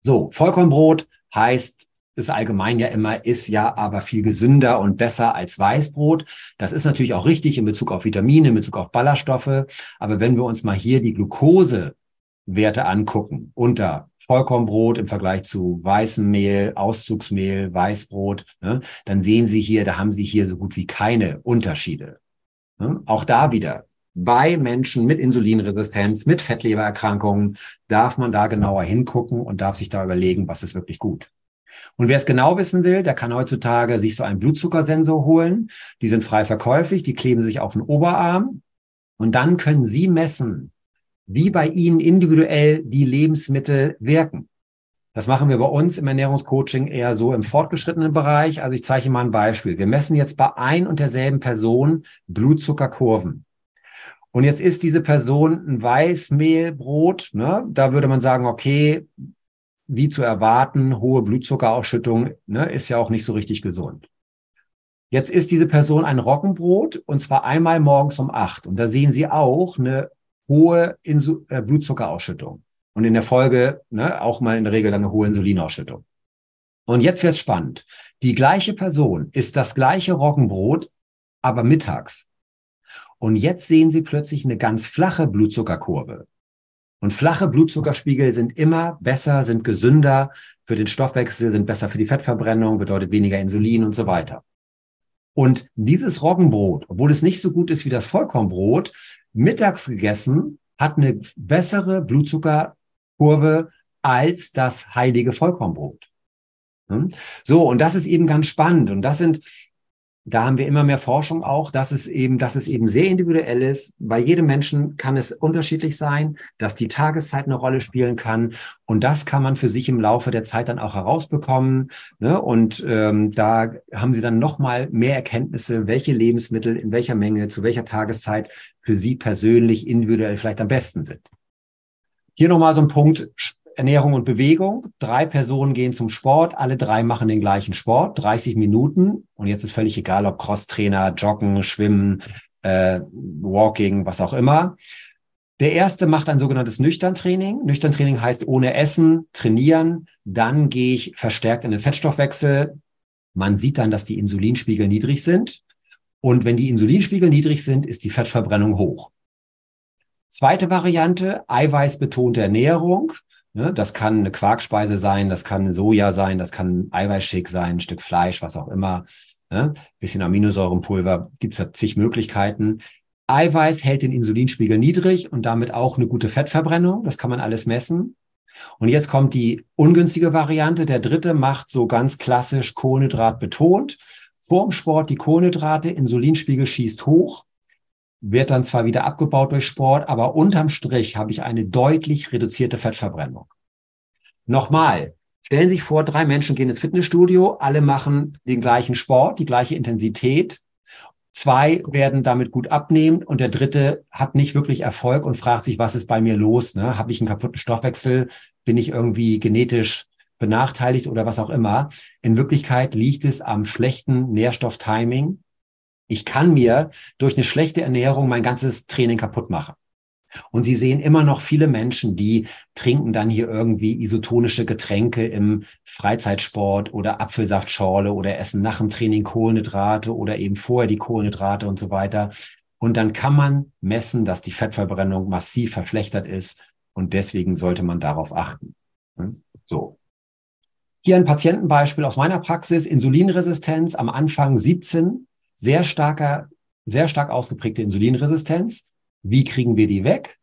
So, Vollkornbrot heißt ist allgemein ja immer, ist ja aber viel gesünder und besser als Weißbrot. Das ist natürlich auch richtig in Bezug auf Vitamine, in Bezug auf Ballaststoffe. Aber wenn wir uns mal hier die Glukosewerte angucken unter Vollkornbrot im Vergleich zu weißem Mehl, Auszugsmehl, Weißbrot, ne, dann sehen Sie hier, da haben Sie hier so gut wie keine Unterschiede. Ne? Auch da wieder bei Menschen mit Insulinresistenz, mit Fettlebererkrankungen darf man da genauer hingucken und darf sich da überlegen, was ist wirklich gut. Und wer es genau wissen will, der kann heutzutage sich so einen Blutzuckersensor holen. Die sind frei verkäuflich, die kleben sich auf den Oberarm. Und dann können Sie messen, wie bei Ihnen individuell die Lebensmittel wirken. Das machen wir bei uns im Ernährungscoaching eher so im fortgeschrittenen Bereich. Also ich zeige mal ein Beispiel. Wir messen jetzt bei ein und derselben Person Blutzuckerkurven. Und jetzt ist diese Person ein Weißmehlbrot. Ne? Da würde man sagen, okay, wie zu erwarten, hohe Blutzuckerausschüttung, ne, ist ja auch nicht so richtig gesund. Jetzt ist diese Person ein Roggenbrot und zwar einmal morgens um acht. Und da sehen Sie auch eine hohe Insu äh, Blutzuckerausschüttung. Und in der Folge ne, auch mal in der Regel eine hohe Insulinausschüttung. Und jetzt wird's spannend. Die gleiche Person ist das gleiche Roggenbrot, aber mittags. Und jetzt sehen Sie plötzlich eine ganz flache Blutzuckerkurve. Und flache Blutzuckerspiegel sind immer besser, sind gesünder für den Stoffwechsel, sind besser für die Fettverbrennung, bedeutet weniger Insulin und so weiter. Und dieses Roggenbrot, obwohl es nicht so gut ist wie das Vollkornbrot, mittags gegessen, hat eine bessere Blutzuckerkurve als das heilige Vollkornbrot. Hm? So, und das ist eben ganz spannend. Und das sind da haben wir immer mehr Forschung auch, dass es eben, dass es eben sehr individuell ist. Bei jedem Menschen kann es unterschiedlich sein, dass die Tageszeit eine Rolle spielen kann. Und das kann man für sich im Laufe der Zeit dann auch herausbekommen. Ne? Und ähm, da haben Sie dann nochmal mehr Erkenntnisse, welche Lebensmittel in welcher Menge, zu welcher Tageszeit für Sie persönlich individuell vielleicht am besten sind. Hier nochmal so ein Punkt, Ernährung und Bewegung. Drei Personen gehen zum Sport, alle drei machen den gleichen Sport, 30 Minuten. Und jetzt ist völlig egal, ob Crosstrainer, Joggen, Schwimmen, äh, Walking, was auch immer. Der erste macht ein sogenanntes Nüchterntraining. Nüchterntraining heißt ohne Essen, trainieren. Dann gehe ich verstärkt in den Fettstoffwechsel. Man sieht dann, dass die Insulinspiegel niedrig sind. Und wenn die Insulinspiegel niedrig sind, ist die Fettverbrennung hoch. Zweite Variante, eiweißbetonte Ernährung. Ne? Das kann eine Quarkspeise sein, das kann Soja sein, das kann Eiweißshake sein, ein Stück Fleisch, was auch immer. Ne? Bisschen Aminosäurenpulver, gibt es zig Möglichkeiten. Eiweiß hält den Insulinspiegel niedrig und damit auch eine gute Fettverbrennung. Das kann man alles messen. Und jetzt kommt die ungünstige Variante. Der dritte macht so ganz klassisch Kohlenhydrat betont. Vorm Sport die Kohlenhydrate, Insulinspiegel schießt hoch wird dann zwar wieder abgebaut durch Sport, aber unterm Strich habe ich eine deutlich reduzierte Fettverbrennung. Nochmal, stellen Sie sich vor, drei Menschen gehen ins Fitnessstudio, alle machen den gleichen Sport, die gleiche Intensität Zwei werden damit gut abnehmen und der dritte hat nicht wirklich Erfolg und fragt sich, was ist bei mir los? Ne? Habe ich einen kaputten Stoffwechsel? Bin ich irgendwie genetisch benachteiligt oder was auch immer? In Wirklichkeit liegt es am schlechten Nährstofftiming. Ich kann mir durch eine schlechte Ernährung mein ganzes Training kaputt machen. Und Sie sehen immer noch viele Menschen, die trinken dann hier irgendwie isotonische Getränke im Freizeitsport oder Apfelsaftschorle oder essen nach dem Training Kohlenhydrate oder eben vorher die Kohlenhydrate und so weiter. Und dann kann man messen, dass die Fettverbrennung massiv verschlechtert ist. Und deswegen sollte man darauf achten. So. Hier ein Patientenbeispiel aus meiner Praxis. Insulinresistenz am Anfang 17. Sehr starker, sehr stark ausgeprägte Insulinresistenz. Wie kriegen wir die weg?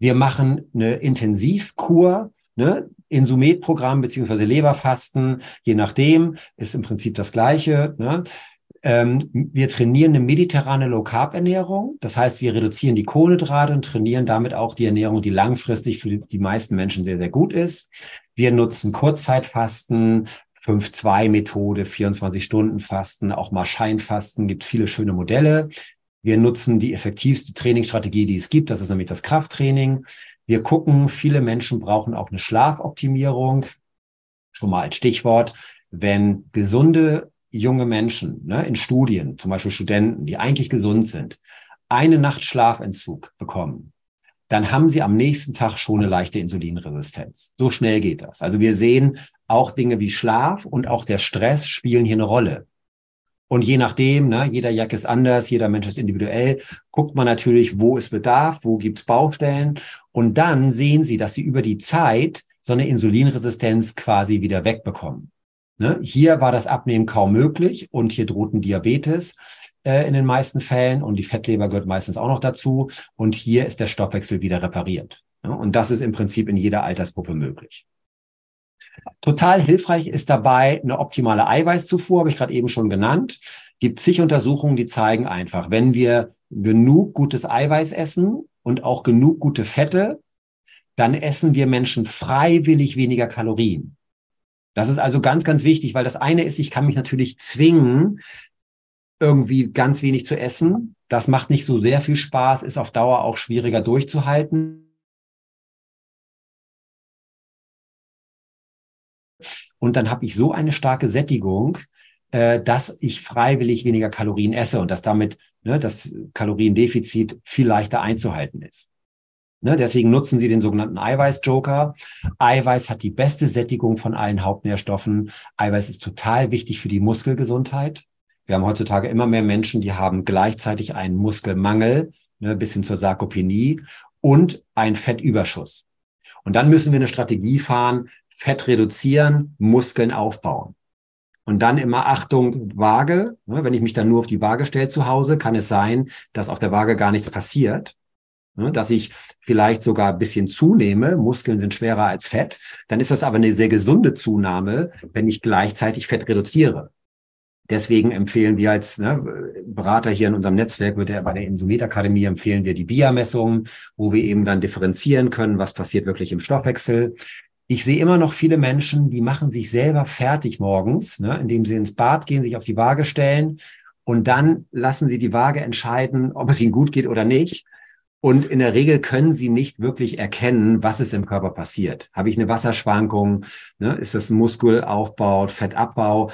Wir machen eine Intensivkur, ne? Insumet-Programm beziehungsweise Leberfasten, je nachdem, ist im Prinzip das Gleiche. Ne? Ähm, wir trainieren eine mediterrane Low-Carb-Ernährung. Das heißt, wir reduzieren die Kohlenhydrate und trainieren damit auch die Ernährung, die langfristig für die meisten Menschen sehr, sehr gut ist. Wir nutzen Kurzzeitfasten, 5-2-Methode, 24-Stunden-Fasten, auch mal Scheinfasten, gibt viele schöne Modelle. Wir nutzen die effektivste Trainingsstrategie, die es gibt. Das ist nämlich das Krafttraining. Wir gucken, viele Menschen brauchen auch eine Schlafoptimierung. Schon mal als Stichwort. Wenn gesunde junge Menschen ne, in Studien, zum Beispiel Studenten, die eigentlich gesund sind, eine Nacht Schlafentzug bekommen, dann haben sie am nächsten Tag schon eine leichte Insulinresistenz. So schnell geht das. Also wir sehen auch Dinge wie Schlaf und auch der Stress spielen hier eine Rolle. Und je nachdem, ne, jeder Jack ist anders, jeder Mensch ist individuell, guckt man natürlich, wo es Bedarf, wo gibt's Baustellen. Und dann sehen Sie, dass Sie über die Zeit so eine Insulinresistenz quasi wieder wegbekommen. Ne? Hier war das Abnehmen kaum möglich und hier drohten Diabetes äh, in den meisten Fällen und die Fettleber gehört meistens auch noch dazu. Und hier ist der Stoffwechsel wieder repariert. Ne? Und das ist im Prinzip in jeder Altersgruppe möglich. Total hilfreich ist dabei eine optimale Eiweißzufuhr, habe ich gerade eben schon genannt. Gibt zig Untersuchungen, die zeigen einfach, wenn wir genug gutes Eiweiß essen und auch genug gute Fette, dann essen wir Menschen freiwillig weniger Kalorien. Das ist also ganz, ganz wichtig, weil das eine ist, ich kann mich natürlich zwingen, irgendwie ganz wenig zu essen. Das macht nicht so sehr viel Spaß, ist auf Dauer auch schwieriger durchzuhalten. Und dann habe ich so eine starke Sättigung, äh, dass ich freiwillig weniger Kalorien esse und dass damit ne, das Kaloriendefizit viel leichter einzuhalten ist. Ne, deswegen nutzen Sie den sogenannten Eiweiß-Joker. Eiweiß hat die beste Sättigung von allen Hauptnährstoffen. Eiweiß ist total wichtig für die Muskelgesundheit. Wir haben heutzutage immer mehr Menschen, die haben gleichzeitig einen Muskelmangel, ne, bis hin zur Sarkopenie und einen Fettüberschuss. Und dann müssen wir eine Strategie fahren, Fett reduzieren, Muskeln aufbauen. Und dann immer Achtung, Waage. Ne, wenn ich mich dann nur auf die Waage stelle zu Hause, kann es sein, dass auf der Waage gar nichts passiert. Ne, dass ich vielleicht sogar ein bisschen zunehme. Muskeln sind schwerer als Fett. Dann ist das aber eine sehr gesunde Zunahme, wenn ich gleichzeitig Fett reduziere. Deswegen empfehlen wir als ne, Berater hier in unserem Netzwerk mit der, bei der Insulitakademie empfehlen wir die BIA-Messungen, wo wir eben dann differenzieren können, was passiert wirklich im Stoffwechsel. Ich sehe immer noch viele Menschen, die machen sich selber fertig morgens, ne, indem sie ins Bad gehen, sich auf die Waage stellen und dann lassen sie die Waage entscheiden, ob es ihnen gut geht oder nicht. Und in der Regel können sie nicht wirklich erkennen, was ist im Körper passiert. Habe ich eine Wasserschwankung? Ne? Ist das ein Muskelaufbau, Fettabbau?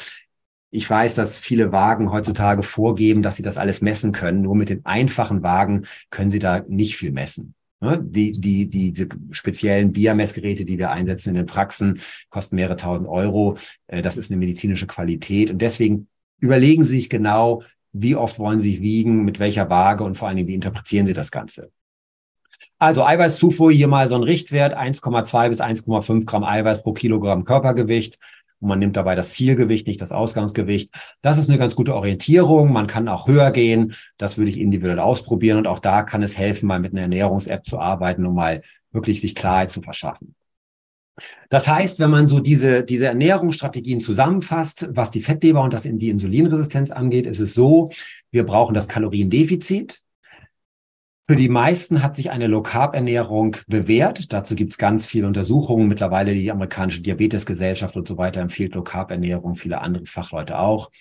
Ich weiß, dass viele Wagen heutzutage vorgeben, dass sie das alles messen können. Nur mit den einfachen Wagen können sie da nicht viel messen. Ne? Die, die, die, diese speziellen BIA-Messgeräte, die wir einsetzen in den Praxen, kosten mehrere tausend Euro. Äh, das ist eine medizinische Qualität. Und deswegen überlegen Sie sich genau, wie oft wollen Sie sich wiegen, mit welcher Waage und vor allen Dingen, wie interpretieren Sie das Ganze. Also Eiweißzufuhr, hier mal so ein Richtwert, 1,2 bis 1,5 Gramm Eiweiß pro Kilogramm Körpergewicht. Und man nimmt dabei das Zielgewicht, nicht das Ausgangsgewicht. Das ist eine ganz gute Orientierung. Man kann auch höher gehen. Das würde ich individuell ausprobieren. Und auch da kann es helfen, mal mit einer Ernährungs-App zu arbeiten, um mal wirklich sich Klarheit zu verschaffen. Das heißt, wenn man so diese, diese Ernährungsstrategien zusammenfasst, was die Fettleber und das in die Insulinresistenz angeht, ist es so, wir brauchen das Kaloriendefizit. Für die meisten hat sich eine Low-Carb-Ernährung bewährt. Dazu gibt es ganz viele Untersuchungen. Mittlerweile die amerikanische Diabetesgesellschaft und so weiter empfiehlt Low-Carb-Ernährung, viele andere Fachleute auch.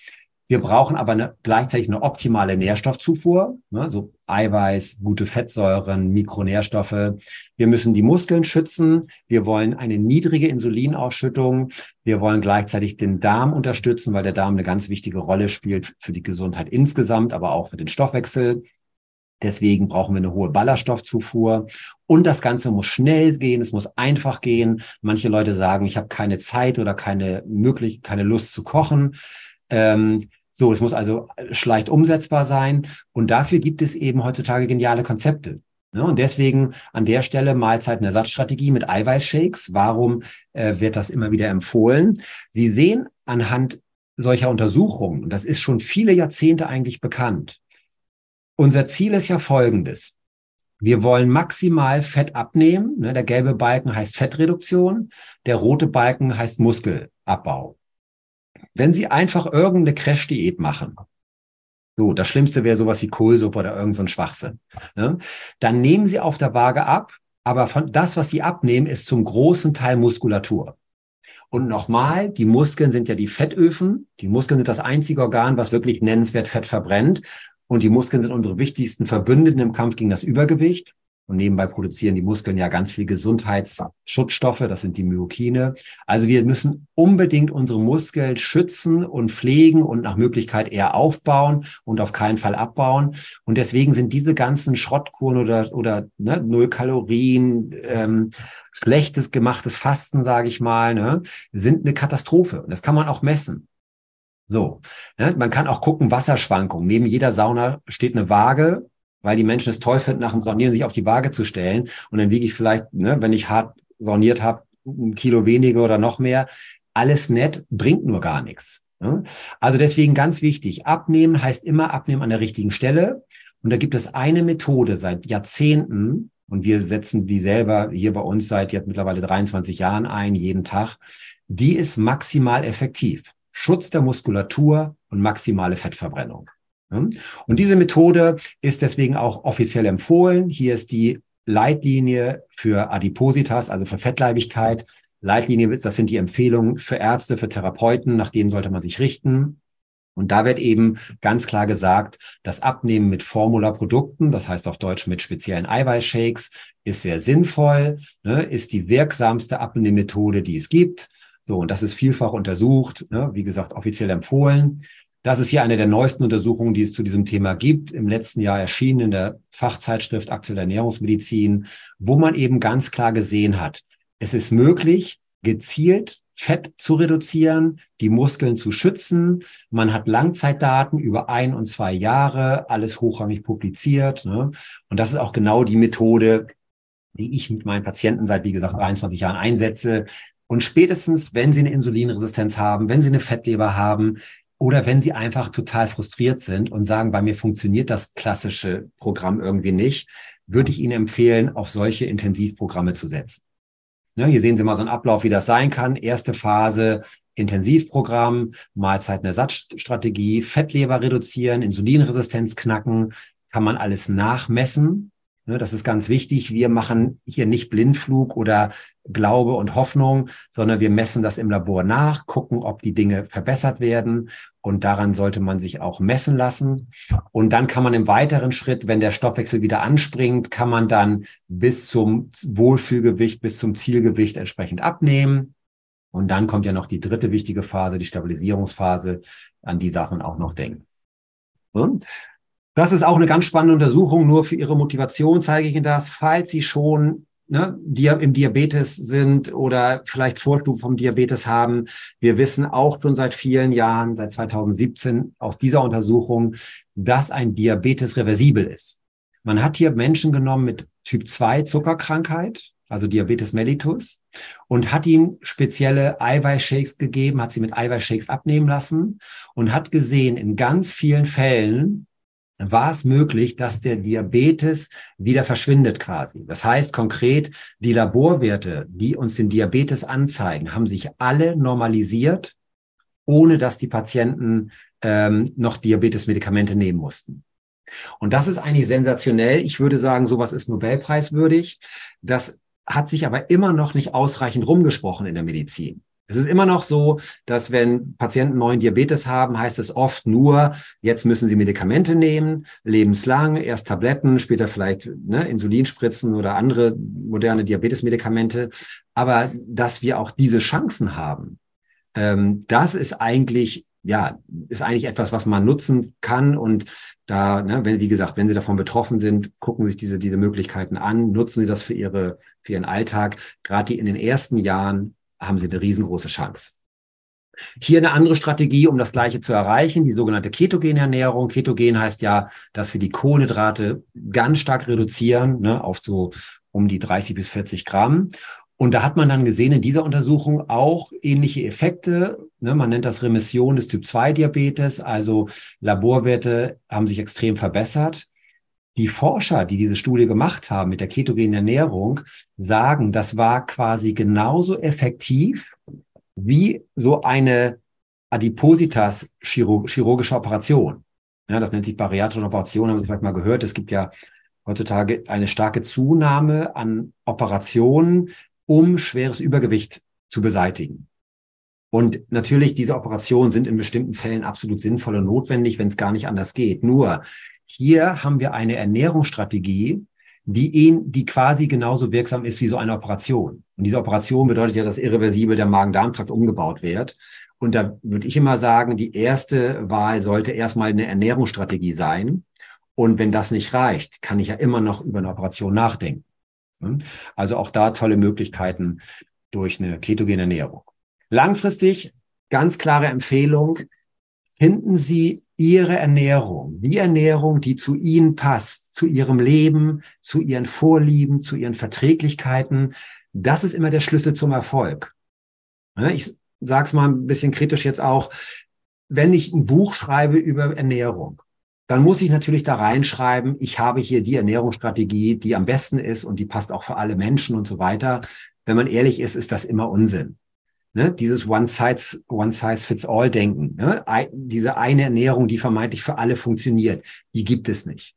Wir brauchen aber eine, gleichzeitig eine optimale Nährstoffzufuhr, ne, so Eiweiß, gute Fettsäuren, Mikronährstoffe. Wir müssen die Muskeln schützen. Wir wollen eine niedrige Insulinausschüttung. Wir wollen gleichzeitig den Darm unterstützen, weil der Darm eine ganz wichtige Rolle spielt für die Gesundheit insgesamt, aber auch für den Stoffwechsel. Deswegen brauchen wir eine hohe Ballaststoffzufuhr. Und das Ganze muss schnell gehen, es muss einfach gehen. Manche Leute sagen, ich habe keine Zeit oder keine Möglichkeit, keine Lust zu kochen. Ähm, so, es muss also leicht umsetzbar sein. Und dafür gibt es eben heutzutage geniale Konzepte. Ne? Und deswegen an der Stelle Mahlzeitenersatzstrategie mit Eiweißshakes. Warum äh, wird das immer wieder empfohlen? Sie sehen anhand solcher Untersuchungen, und das ist schon viele Jahrzehnte eigentlich bekannt, unser Ziel ist ja folgendes. Wir wollen maximal Fett abnehmen. Ne? Der gelbe Balken heißt Fettreduktion, der rote Balken heißt Muskelabbau. Wenn Sie einfach irgendeine Crash-Diät machen, so, das Schlimmste wäre sowas wie Kohlsuppe oder irgendein so Schwachsinn, ne? dann nehmen Sie auf der Waage ab, aber von das, was Sie abnehmen, ist zum großen Teil Muskulatur. Und nochmal, die Muskeln sind ja die Fettöfen. Die Muskeln sind das einzige Organ, was wirklich nennenswert Fett verbrennt. Und die Muskeln sind unsere wichtigsten Verbündeten im Kampf gegen das Übergewicht. Und nebenbei produzieren die Muskeln ja ganz viel Gesundheitsschutzstoffe, das sind die Myokine. Also wir müssen unbedingt unsere Muskeln schützen und pflegen und nach Möglichkeit eher aufbauen und auf keinen Fall abbauen. Und deswegen sind diese ganzen Schrottkuren oder, oder ne, Null Kalorien, ähm, schlechtes gemachtes Fasten, sage ich mal, ne, sind eine Katastrophe. Und das kann man auch messen. So, ne? man kann auch gucken, Wasserschwankungen. Neben jeder Sauna steht eine Waage, weil die Menschen es toll finden, nach dem Saunieren sich auf die Waage zu stellen. Und dann wiege ich vielleicht, ne, wenn ich hart sauniert habe, ein Kilo weniger oder noch mehr. Alles nett, bringt nur gar nichts. Ne? Also deswegen ganz wichtig, abnehmen heißt immer abnehmen an der richtigen Stelle. Und da gibt es eine Methode seit Jahrzehnten, und wir setzen die selber hier bei uns seit jetzt mittlerweile 23 Jahren ein, jeden Tag. Die ist maximal effektiv. Schutz der Muskulatur und maximale Fettverbrennung. Und diese Methode ist deswegen auch offiziell empfohlen. Hier ist die Leitlinie für Adipositas, also für Fettleibigkeit. Leitlinie, das sind die Empfehlungen für Ärzte, für Therapeuten, nach denen sollte man sich richten. Und da wird eben ganz klar gesagt, das Abnehmen mit Formula-Produkten, das heißt auf Deutsch mit speziellen Eiweißshakes, ist sehr sinnvoll, ne, ist die wirksamste Abnehmmethode, die es gibt. So, und das ist vielfach untersucht, ne, wie gesagt, offiziell empfohlen. Das ist hier eine der neuesten Untersuchungen, die es zu diesem Thema gibt. Im letzten Jahr erschienen in der Fachzeitschrift Aktuelle Ernährungsmedizin, wo man eben ganz klar gesehen hat, es ist möglich, gezielt Fett zu reduzieren, die Muskeln zu schützen. Man hat Langzeitdaten über ein und zwei Jahre, alles hochrangig publiziert. Ne? Und das ist auch genau die Methode, die ich mit meinen Patienten seit, wie gesagt, 23 Jahren einsetze. Und spätestens, wenn sie eine Insulinresistenz haben, wenn sie eine Fettleber haben oder wenn sie einfach total frustriert sind und sagen, bei mir funktioniert das klassische Programm irgendwie nicht, würde ich Ihnen empfehlen, auf solche Intensivprogramme zu setzen. Ja, hier sehen Sie mal so einen Ablauf, wie das sein kann. Erste Phase, Intensivprogramm, Mahlzeitenersatzstrategie, Fettleber reduzieren, Insulinresistenz knacken, kann man alles nachmessen. Ne, das ist ganz wichtig. Wir machen hier nicht Blindflug oder Glaube und Hoffnung, sondern wir messen das im Labor nach, gucken, ob die Dinge verbessert werden. Und daran sollte man sich auch messen lassen. Und dann kann man im weiteren Schritt, wenn der Stoffwechsel wieder anspringt, kann man dann bis zum Wohlfühlgewicht, bis zum Zielgewicht entsprechend abnehmen. Und dann kommt ja noch die dritte wichtige Phase, die Stabilisierungsphase, an die Sachen auch noch denken. Und das ist auch eine ganz spannende Untersuchung. Nur für Ihre Motivation zeige ich Ihnen das. Falls Sie schon ne, im Diabetes sind oder vielleicht Vorstufe vom Diabetes haben. Wir wissen auch schon seit vielen Jahren, seit 2017 aus dieser Untersuchung, dass ein Diabetes reversibel ist. Man hat hier Menschen genommen mit Typ 2 Zuckerkrankheit, also Diabetes mellitus, und hat ihnen spezielle Eiweißshakes gegeben, hat sie mit Eiweißshakes abnehmen lassen und hat gesehen, in ganz vielen Fällen war es möglich, dass der Diabetes wieder verschwindet quasi. Das heißt konkret, die Laborwerte, die uns den Diabetes anzeigen, haben sich alle normalisiert, ohne dass die Patienten ähm, noch Diabetesmedikamente nehmen mussten. Und das ist eigentlich sensationell. Ich würde sagen, sowas ist Nobelpreiswürdig. Das hat sich aber immer noch nicht ausreichend rumgesprochen in der Medizin. Es ist immer noch so, dass wenn Patienten neuen Diabetes haben, heißt es oft nur, jetzt müssen sie Medikamente nehmen, lebenslang, erst Tabletten, später vielleicht ne, Insulinspritzen oder andere moderne Diabetesmedikamente. Aber dass wir auch diese Chancen haben, ähm, das ist eigentlich ja, ist eigentlich etwas, was man nutzen kann. Und da, ne, wenn, wie gesagt, wenn Sie davon betroffen sind, gucken sich diese, diese Möglichkeiten an, nutzen Sie das für Ihre, für Ihren Alltag. Gerade in den ersten Jahren haben Sie eine riesengroße Chance. Hier eine andere Strategie, um das Gleiche zu erreichen, die sogenannte ketogene Ernährung. Ketogen heißt ja, dass wir die Kohlenhydrate ganz stark reduzieren, ne, auf so um die 30 bis 40 Gramm. Und da hat man dann gesehen in dieser Untersuchung auch ähnliche Effekte. Ne, man nennt das Remission des Typ-2-Diabetes. Also Laborwerte haben sich extrem verbessert. Die Forscher, die diese Studie gemacht haben mit der ketogenen Ernährung, sagen, das war quasi genauso effektiv wie so eine Adipositas chirurgische Operation. Ja, das nennt sich bariatrische Operation, haben Sie vielleicht mal gehört. Es gibt ja heutzutage eine starke Zunahme an Operationen, um schweres Übergewicht zu beseitigen. Und natürlich, diese Operationen sind in bestimmten Fällen absolut sinnvoll und notwendig, wenn es gar nicht anders geht. Nur hier haben wir eine Ernährungsstrategie, die ihn, die quasi genauso wirksam ist wie so eine Operation. Und diese Operation bedeutet ja, dass irreversibel der Magen-Darm-Trakt umgebaut wird. Und da würde ich immer sagen, die erste Wahl sollte erstmal eine Ernährungsstrategie sein. Und wenn das nicht reicht, kann ich ja immer noch über eine Operation nachdenken. Also auch da tolle Möglichkeiten durch eine ketogene Ernährung. Langfristig ganz klare Empfehlung, finden Sie Ihre Ernährung, die Ernährung, die zu Ihnen passt, zu Ihrem Leben, zu Ihren Vorlieben, zu Ihren Verträglichkeiten. Das ist immer der Schlüssel zum Erfolg. Ich sage es mal ein bisschen kritisch jetzt auch, wenn ich ein Buch schreibe über Ernährung, dann muss ich natürlich da reinschreiben, ich habe hier die Ernährungsstrategie, die am besten ist und die passt auch für alle Menschen und so weiter. Wenn man ehrlich ist, ist das immer Unsinn. Ne? Dieses One-Size One Size Fits All Denken, ne? diese eine Ernährung, die vermeintlich für alle funktioniert, die gibt es nicht.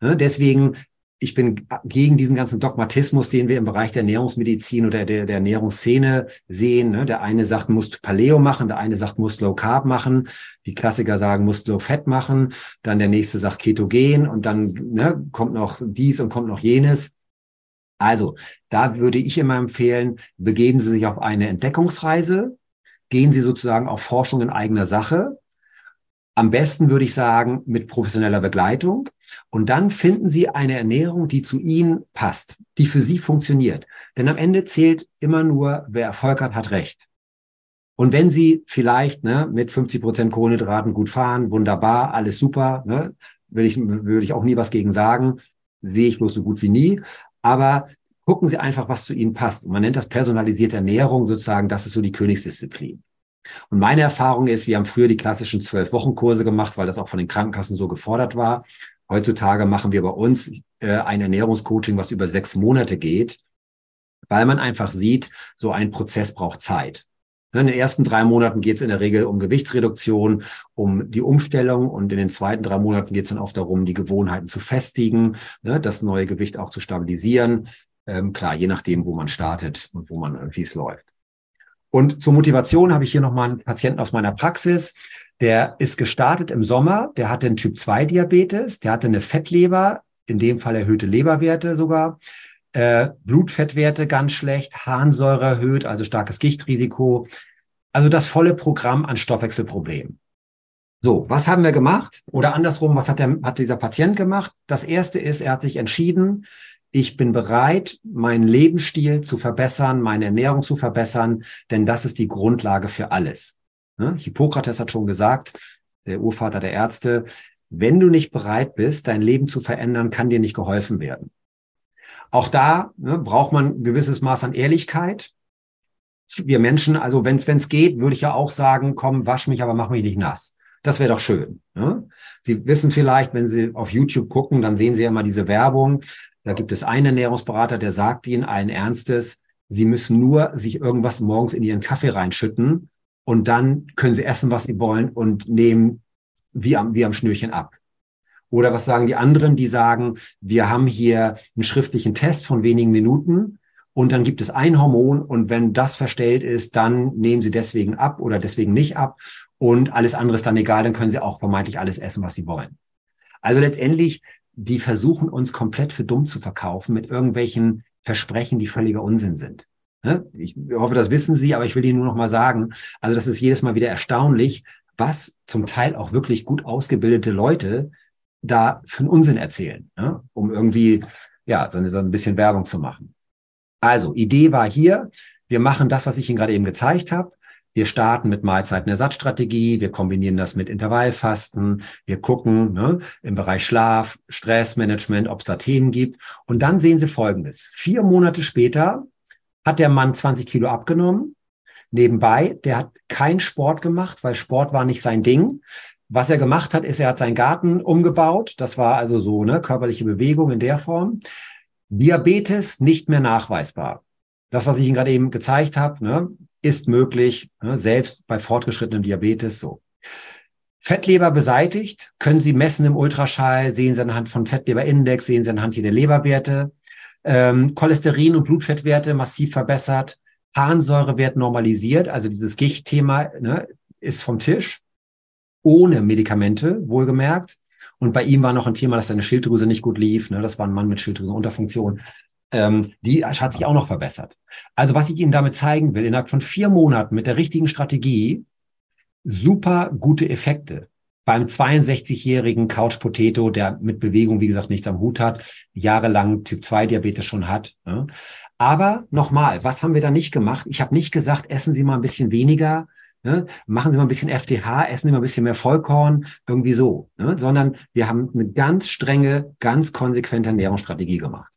Ne? Deswegen ich bin gegen diesen ganzen Dogmatismus, den wir im Bereich der Ernährungsmedizin oder der, der Ernährungsszene sehen. Ne? Der eine sagt, musst Paleo machen, der eine sagt, musst Low Carb machen. Die Klassiker sagen, musst Low Fat machen. Dann der nächste sagt Ketogen und dann ne, kommt noch dies und kommt noch jenes. Also, da würde ich immer empfehlen, begeben Sie sich auf eine Entdeckungsreise, gehen Sie sozusagen auf Forschung in eigener Sache am besten würde ich sagen, mit professioneller Begleitung. Und dann finden Sie eine Ernährung, die zu Ihnen passt, die für Sie funktioniert. Denn am Ende zählt immer nur, wer Erfolg hat, hat Recht. Und wenn Sie vielleicht ne, mit 50 Prozent Kohlenhydraten gut fahren, wunderbar, alles super, ne, würde ich, würde ich auch nie was gegen sagen, sehe ich bloß so gut wie nie. Aber gucken Sie einfach, was zu Ihnen passt. Und man nennt das personalisierte Ernährung sozusagen, das ist so die Königsdisziplin. Und meine Erfahrung ist, wir haben früher die klassischen zwölf Wochen Kurse gemacht, weil das auch von den Krankenkassen so gefordert war. Heutzutage machen wir bei uns äh, ein Ernährungscoaching, was über sechs Monate geht, weil man einfach sieht, so ein Prozess braucht Zeit. In den ersten drei Monaten geht es in der Regel um Gewichtsreduktion, um die Umstellung und in den zweiten drei Monaten geht es dann oft darum, die Gewohnheiten zu festigen, ne, das neue Gewicht auch zu stabilisieren. Ähm, klar, je nachdem, wo man startet und wo man, wie es läuft. Und zur Motivation habe ich hier nochmal einen Patienten aus meiner Praxis. Der ist gestartet im Sommer, der hatte einen Typ-2-Diabetes, der hatte eine Fettleber, in dem Fall erhöhte Leberwerte sogar, äh, Blutfettwerte ganz schlecht, Harnsäure erhöht, also starkes Gichtrisiko. Also das volle Programm an Stoffwechselproblemen. So, was haben wir gemacht? Oder andersrum, was hat, der, hat dieser Patient gemacht? Das erste ist, er hat sich entschieden, ich bin bereit, meinen Lebensstil zu verbessern, meine Ernährung zu verbessern, denn das ist die Grundlage für alles. Ne? Hippokrates hat schon gesagt, der Urvater der Ärzte, wenn du nicht bereit bist, dein Leben zu verändern, kann dir nicht geholfen werden. Auch da ne, braucht man ein gewisses Maß an Ehrlichkeit. Wir Menschen, also wenn es geht, würde ich ja auch sagen, komm, wasch mich, aber mach mich nicht nass. Das wäre doch schön. Ne? Sie wissen vielleicht, wenn Sie auf YouTube gucken, dann sehen Sie ja immer diese Werbung. Da gibt es einen Ernährungsberater, der sagt Ihnen allen Ernstes, Sie müssen nur sich irgendwas morgens in Ihren Kaffee reinschütten und dann können Sie essen, was Sie wollen und nehmen wie am, wie am Schnürchen ab. Oder was sagen die anderen, die sagen, wir haben hier einen schriftlichen Test von wenigen Minuten und dann gibt es ein Hormon und wenn das verstellt ist, dann nehmen Sie deswegen ab oder deswegen nicht ab und alles andere ist dann egal, dann können Sie auch vermeintlich alles essen, was Sie wollen. Also letztendlich, die versuchen uns komplett für dumm zu verkaufen mit irgendwelchen Versprechen, die völliger Unsinn sind. Ne? Ich hoffe, das wissen Sie, aber ich will Ihnen nur noch mal sagen, also das ist jedes Mal wieder erstaunlich, was zum Teil auch wirklich gut ausgebildete Leute da für Unsinn erzählen, ne? um irgendwie ja so, eine, so ein bisschen Werbung zu machen. Also Idee war hier, wir machen das, was ich Ihnen gerade eben gezeigt habe. Wir starten mit Mahlzeitenersatzstrategie, wir kombinieren das mit Intervallfasten, wir gucken ne, im Bereich Schlaf, Stressmanagement, ob es da Themen gibt. Und dann sehen Sie Folgendes. Vier Monate später hat der Mann 20 Kilo abgenommen. Nebenbei, der hat keinen Sport gemacht, weil Sport war nicht sein Ding. Was er gemacht hat, ist, er hat seinen Garten umgebaut. Das war also so eine körperliche Bewegung in der Form. Diabetes nicht mehr nachweisbar. Das, was ich Ihnen gerade eben gezeigt habe, ne, ist möglich, ne, selbst bei fortgeschrittenem Diabetes so. Fettleber beseitigt, können Sie messen im Ultraschall, sehen Sie anhand von Fettleberindex, sehen Sie anhand der Leberwerte ähm, Cholesterin- und Blutfettwerte massiv verbessert, Harnsäurewert normalisiert, also dieses Gichtthema ne, ist vom Tisch, ohne Medikamente, wohlgemerkt. Und bei ihm war noch ein Thema, dass seine Schilddrüse nicht gut lief. Ne? Das war ein Mann mit Schilddrüsenunterfunktion. Ähm, die hat sich auch noch verbessert. Also was ich Ihnen damit zeigen will, innerhalb von vier Monaten mit der richtigen Strategie, super gute Effekte beim 62-jährigen Couch Potato, der mit Bewegung, wie gesagt, nichts am Hut hat, jahrelang Typ-2-Diabetes schon hat. Ne? Aber nochmal, was haben wir da nicht gemacht? Ich habe nicht gesagt, essen Sie mal ein bisschen weniger, ne? machen Sie mal ein bisschen FDH, essen Sie mal ein bisschen mehr Vollkorn, irgendwie so, ne? sondern wir haben eine ganz strenge, ganz konsequente Ernährungsstrategie gemacht.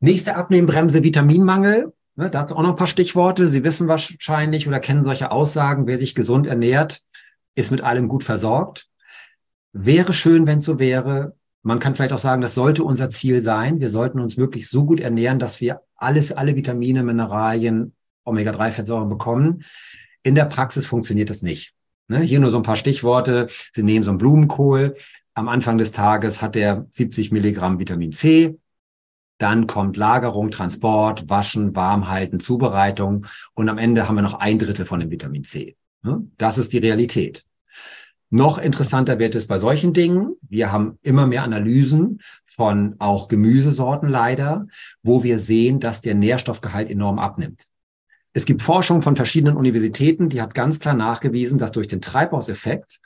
Nächste Abnehmbremse, Vitaminmangel. Ne, dazu auch noch ein paar Stichworte. Sie wissen wahrscheinlich oder kennen solche Aussagen, wer sich gesund ernährt, ist mit allem gut versorgt. Wäre schön, wenn es so wäre. Man kann vielleicht auch sagen, das sollte unser Ziel sein. Wir sollten uns wirklich so gut ernähren, dass wir alles, alle Vitamine, Mineralien, Omega-3-Fettsäuren bekommen. In der Praxis funktioniert das nicht. Ne? Hier nur so ein paar Stichworte. Sie nehmen so einen Blumenkohl. Am Anfang des Tages hat er 70 Milligramm Vitamin C. Dann kommt Lagerung, Transport, Waschen, Warmhalten, Zubereitung. Und am Ende haben wir noch ein Drittel von dem Vitamin C. Ne? Das ist die Realität. Noch interessanter wird es bei solchen Dingen. Wir haben immer mehr Analysen von auch Gemüsesorten leider, wo wir sehen, dass der Nährstoffgehalt enorm abnimmt. Es gibt Forschung von verschiedenen Universitäten, die hat ganz klar nachgewiesen, dass durch den Treibhauseffekt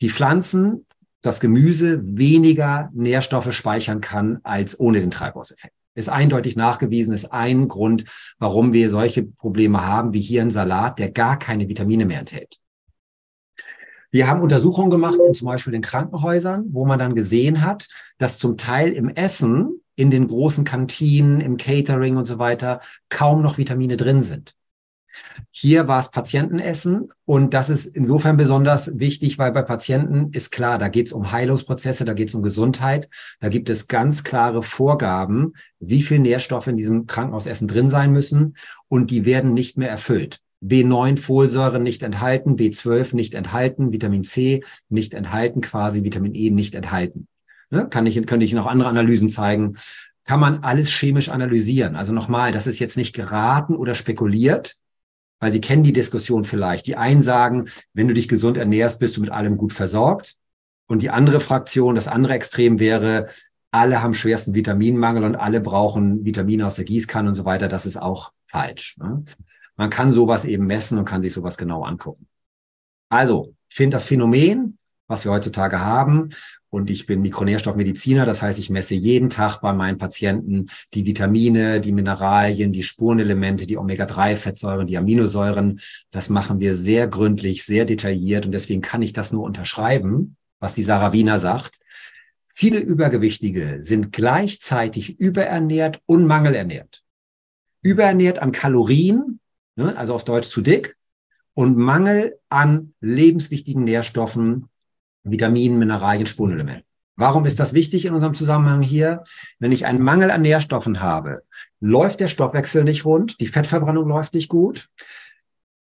die Pflanzen, das Gemüse weniger Nährstoffe speichern kann als ohne den Treibhauseffekt ist eindeutig nachgewiesen, ist ein Grund, warum wir solche Probleme haben, wie hier ein Salat, der gar keine Vitamine mehr enthält. Wir haben Untersuchungen gemacht, zum Beispiel in Krankenhäusern, wo man dann gesehen hat, dass zum Teil im Essen, in den großen Kantinen, im Catering und so weiter, kaum noch Vitamine drin sind. Hier war es Patientenessen und das ist insofern besonders wichtig, weil bei Patienten ist klar, da geht es um Heilungsprozesse, da geht es um Gesundheit. Da gibt es ganz klare Vorgaben, wie viel Nährstoffe in diesem Krankenhausessen drin sein müssen und die werden nicht mehr erfüllt. B9 Folsäure nicht enthalten, B12 nicht enthalten, Vitamin C nicht enthalten, quasi Vitamin E nicht enthalten. Ne? Kann ich, könnte ich noch andere Analysen zeigen. Kann man alles chemisch analysieren. Also nochmal, das ist jetzt nicht geraten oder spekuliert, weil Sie kennen die Diskussion vielleicht. Die einen sagen, wenn du dich gesund ernährst, bist du mit allem gut versorgt. Und die andere Fraktion, das andere Extrem wäre, alle haben schwersten Vitaminmangel und alle brauchen Vitamine aus der Gießkanne und so weiter. Das ist auch falsch. Ne? Man kann sowas eben messen und kann sich sowas genau angucken. Also, ich finde das Phänomen, was wir heutzutage haben, und ich bin Mikronährstoffmediziner, das heißt, ich messe jeden Tag bei meinen Patienten die Vitamine, die Mineralien, die Spurenelemente, die Omega-3-Fettsäuren, die Aminosäuren. Das machen wir sehr gründlich, sehr detailliert und deswegen kann ich das nur unterschreiben, was die Sarah Wiener sagt. Viele Übergewichtige sind gleichzeitig überernährt und mangelernährt. Überernährt an Kalorien, ne, also auf Deutsch zu dick, und Mangel an lebenswichtigen Nährstoffen, Vitaminen, Mineralien, Spurenelemente. Warum ist das wichtig in unserem Zusammenhang hier? Wenn ich einen Mangel an Nährstoffen habe, läuft der Stoffwechsel nicht rund, die Fettverbrennung läuft nicht gut,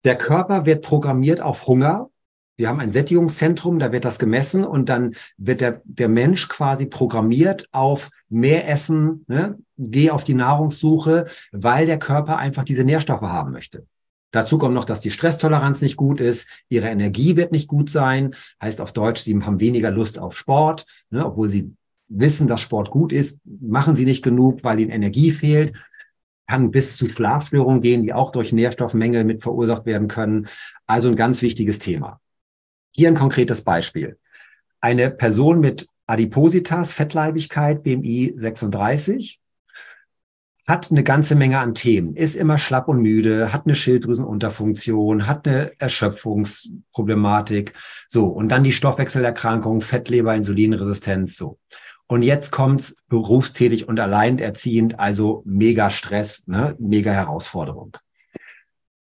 der Körper wird programmiert auf Hunger Wir haben ein Sättigungszentrum, da wird das gemessen und dann wird der, der Mensch quasi programmiert auf mehr Essen, ne? geh auf die Nahrungssuche, weil der Körper einfach diese Nährstoffe haben möchte. Dazu kommt noch, dass die Stresstoleranz nicht gut ist, ihre Energie wird nicht gut sein, heißt auf Deutsch, sie haben weniger Lust auf Sport, ne? obwohl sie wissen, dass Sport gut ist, machen sie nicht genug, weil ihnen Energie fehlt kann bis zu Schlafstörungen gehen, die auch durch Nährstoffmängel mit verursacht werden können. Also ein ganz wichtiges Thema. Hier ein konkretes Beispiel. Eine Person mit Adipositas, Fettleibigkeit, BMI 36, hat eine ganze Menge an Themen, ist immer schlapp und müde, hat eine Schilddrüsenunterfunktion, hat eine Erschöpfungsproblematik, so. Und dann die Stoffwechselerkrankung, Fettleber, Insulinresistenz, so. Und jetzt kommt's berufstätig und alleinerziehend, also mega Stress, ne, mega Herausforderung.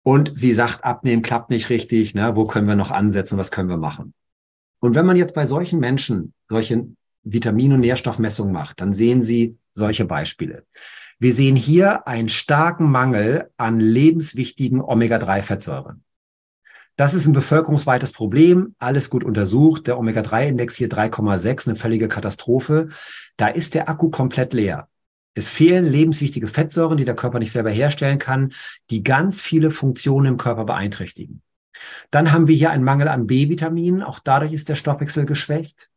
Und sie sagt, abnehmen klappt nicht richtig, ne, wo können wir noch ansetzen, was können wir machen? Und wenn man jetzt bei solchen Menschen solche Vitamin- und Nährstoffmessungen macht, dann sehen Sie solche Beispiele. Wir sehen hier einen starken Mangel an lebenswichtigen Omega-3-Fettsäuren. Das ist ein bevölkerungsweites Problem, alles gut untersucht. Der Omega-3-Index hier 3,6, eine völlige Katastrophe. Da ist der Akku komplett leer. Es fehlen lebenswichtige Fettsäuren, die der Körper nicht selber herstellen kann, die ganz viele Funktionen im Körper beeinträchtigen. Dann haben wir hier einen Mangel an B-Vitaminen. Auch dadurch ist der Stoffwechsel geschwächt.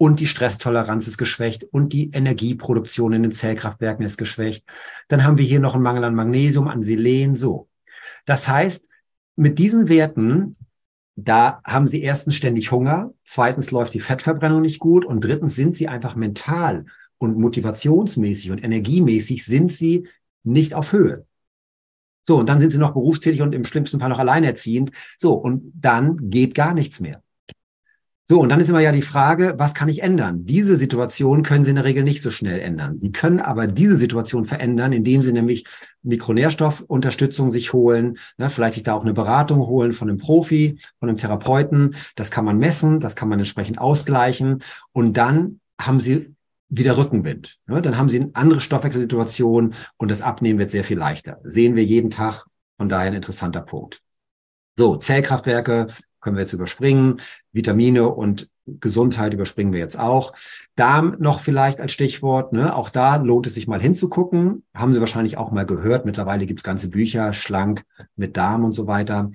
Und die Stresstoleranz ist geschwächt und die Energieproduktion in den Zellkraftwerken ist geschwächt. Dann haben wir hier noch einen Mangel an Magnesium, an Selen, so. Das heißt, mit diesen Werten, da haben sie erstens ständig Hunger, zweitens läuft die Fettverbrennung nicht gut und drittens sind sie einfach mental und motivationsmäßig und energiemäßig sind sie nicht auf Höhe. So, und dann sind sie noch berufstätig und im schlimmsten Fall noch alleinerziehend. So, und dann geht gar nichts mehr. So, und dann ist immer ja die Frage, was kann ich ändern? Diese Situation können Sie in der Regel nicht so schnell ändern. Sie können aber diese Situation verändern, indem Sie nämlich Mikronährstoffunterstützung sich holen, ne, vielleicht sich da auch eine Beratung holen von einem Profi, von einem Therapeuten. Das kann man messen, das kann man entsprechend ausgleichen und dann haben Sie wieder Rückenwind. Ne? Dann haben Sie eine andere Stoffwechselsituation und das Abnehmen wird sehr viel leichter. Sehen wir jeden Tag. Von daher ein interessanter Punkt. So, Zellkraftwerke, können wir jetzt überspringen. Vitamine und Gesundheit überspringen wir jetzt auch. Darm noch vielleicht als Stichwort. Ne? Auch da lohnt es sich mal hinzugucken. Haben Sie wahrscheinlich auch mal gehört. Mittlerweile gibt es ganze Bücher, schlank mit Darm und so weiter.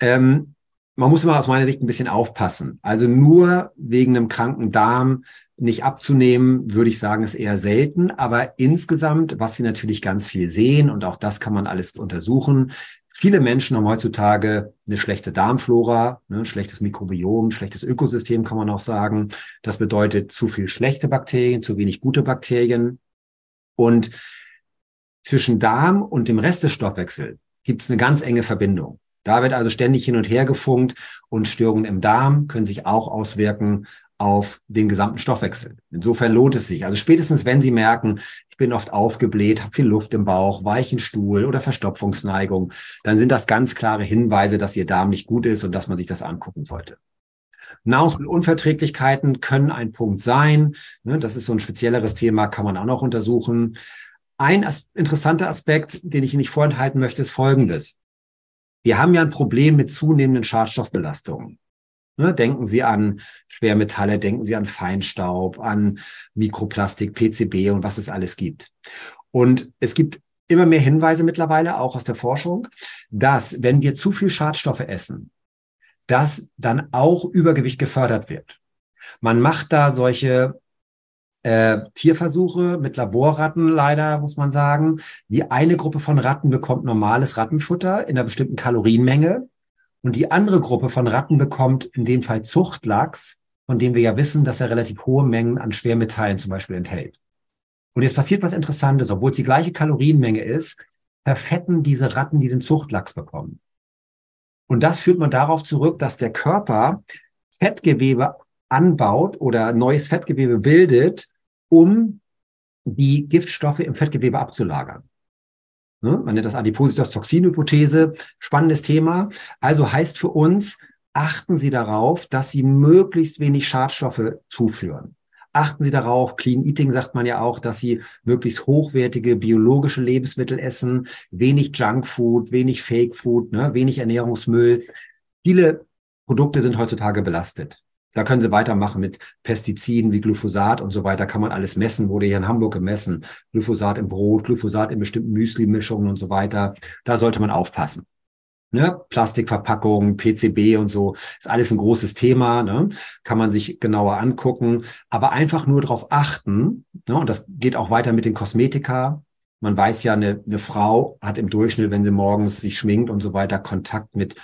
Ähm, man muss immer aus meiner Sicht ein bisschen aufpassen. Also nur wegen einem kranken Darm nicht abzunehmen, würde ich sagen, ist eher selten. Aber insgesamt, was wir natürlich ganz viel sehen, und auch das kann man alles untersuchen, Viele Menschen haben heutzutage eine schlechte Darmflora, ne, ein schlechtes Mikrobiom, ein schlechtes Ökosystem kann man auch sagen. Das bedeutet zu viel schlechte Bakterien, zu wenig gute Bakterien. Und zwischen Darm und dem Rest des Stoffwechsels gibt es eine ganz enge Verbindung. Da wird also ständig hin und her gefunkt und Störungen im Darm können sich auch auswirken auf den gesamten Stoffwechsel. Insofern lohnt es sich. Also spätestens, wenn Sie merken, ich bin oft aufgebläht, habe viel Luft im Bauch, weichen Stuhl oder Verstopfungsneigung, dann sind das ganz klare Hinweise, dass Ihr Darm nicht gut ist und dass man sich das angucken sollte. Nahrungsmittelunverträglichkeiten können ein Punkt sein. Ne, das ist so ein spezielleres Thema, kann man auch noch untersuchen. Ein interessanter Aspekt, den ich Ihnen nicht vorenthalten möchte, ist folgendes. Wir haben ja ein Problem mit zunehmenden Schadstoffbelastungen. Ne, denken Sie an Schwermetalle, denken Sie an Feinstaub, an Mikroplastik, PCB und was es alles gibt. Und es gibt immer mehr Hinweise mittlerweile, auch aus der Forschung, dass wenn wir zu viel Schadstoffe essen, dass dann auch Übergewicht gefördert wird. Man macht da solche äh, Tierversuche mit Laborratten leider, muss man sagen. Die eine Gruppe von Ratten bekommt normales Rattenfutter in einer bestimmten Kalorienmenge und die andere Gruppe von Ratten bekommt in dem Fall Zuchtlachs, von dem wir ja wissen, dass er relativ hohe Mengen an Schwermetallen zum Beispiel enthält. Und jetzt passiert was Interessantes, obwohl es die gleiche Kalorienmenge ist, verfetten diese Ratten, die den Zuchtlachs bekommen. Und das führt man darauf zurück, dass der Körper Fettgewebe anbaut oder neues Fettgewebe bildet, um die Giftstoffe im Fettgewebe abzulagern. Ne? Man nennt das Adipositas-Toxin-Hypothese. Spannendes Thema. Also heißt für uns, achten Sie darauf, dass Sie möglichst wenig Schadstoffe zuführen. Achten Sie darauf, Clean Eating sagt man ja auch, dass Sie möglichst hochwertige biologische Lebensmittel essen, wenig Junkfood, wenig Fake Food, ne, wenig Ernährungsmüll. Viele Produkte sind heutzutage belastet. Da können Sie weitermachen mit Pestiziden wie Glyphosat und so weiter. Kann man alles messen, wurde hier in Hamburg gemessen. Glyphosat im Brot, Glyphosat in bestimmten Müsli-Mischungen und so weiter. Da sollte man aufpassen. Ne? Plastikverpackung, PCB und so, ist alles ein großes Thema, ne? kann man sich genauer angucken, aber einfach nur darauf achten, ne? und das geht auch weiter mit den Kosmetika. Man weiß ja, eine, eine Frau hat im Durchschnitt, wenn sie morgens sich schminkt und so weiter, Kontakt mit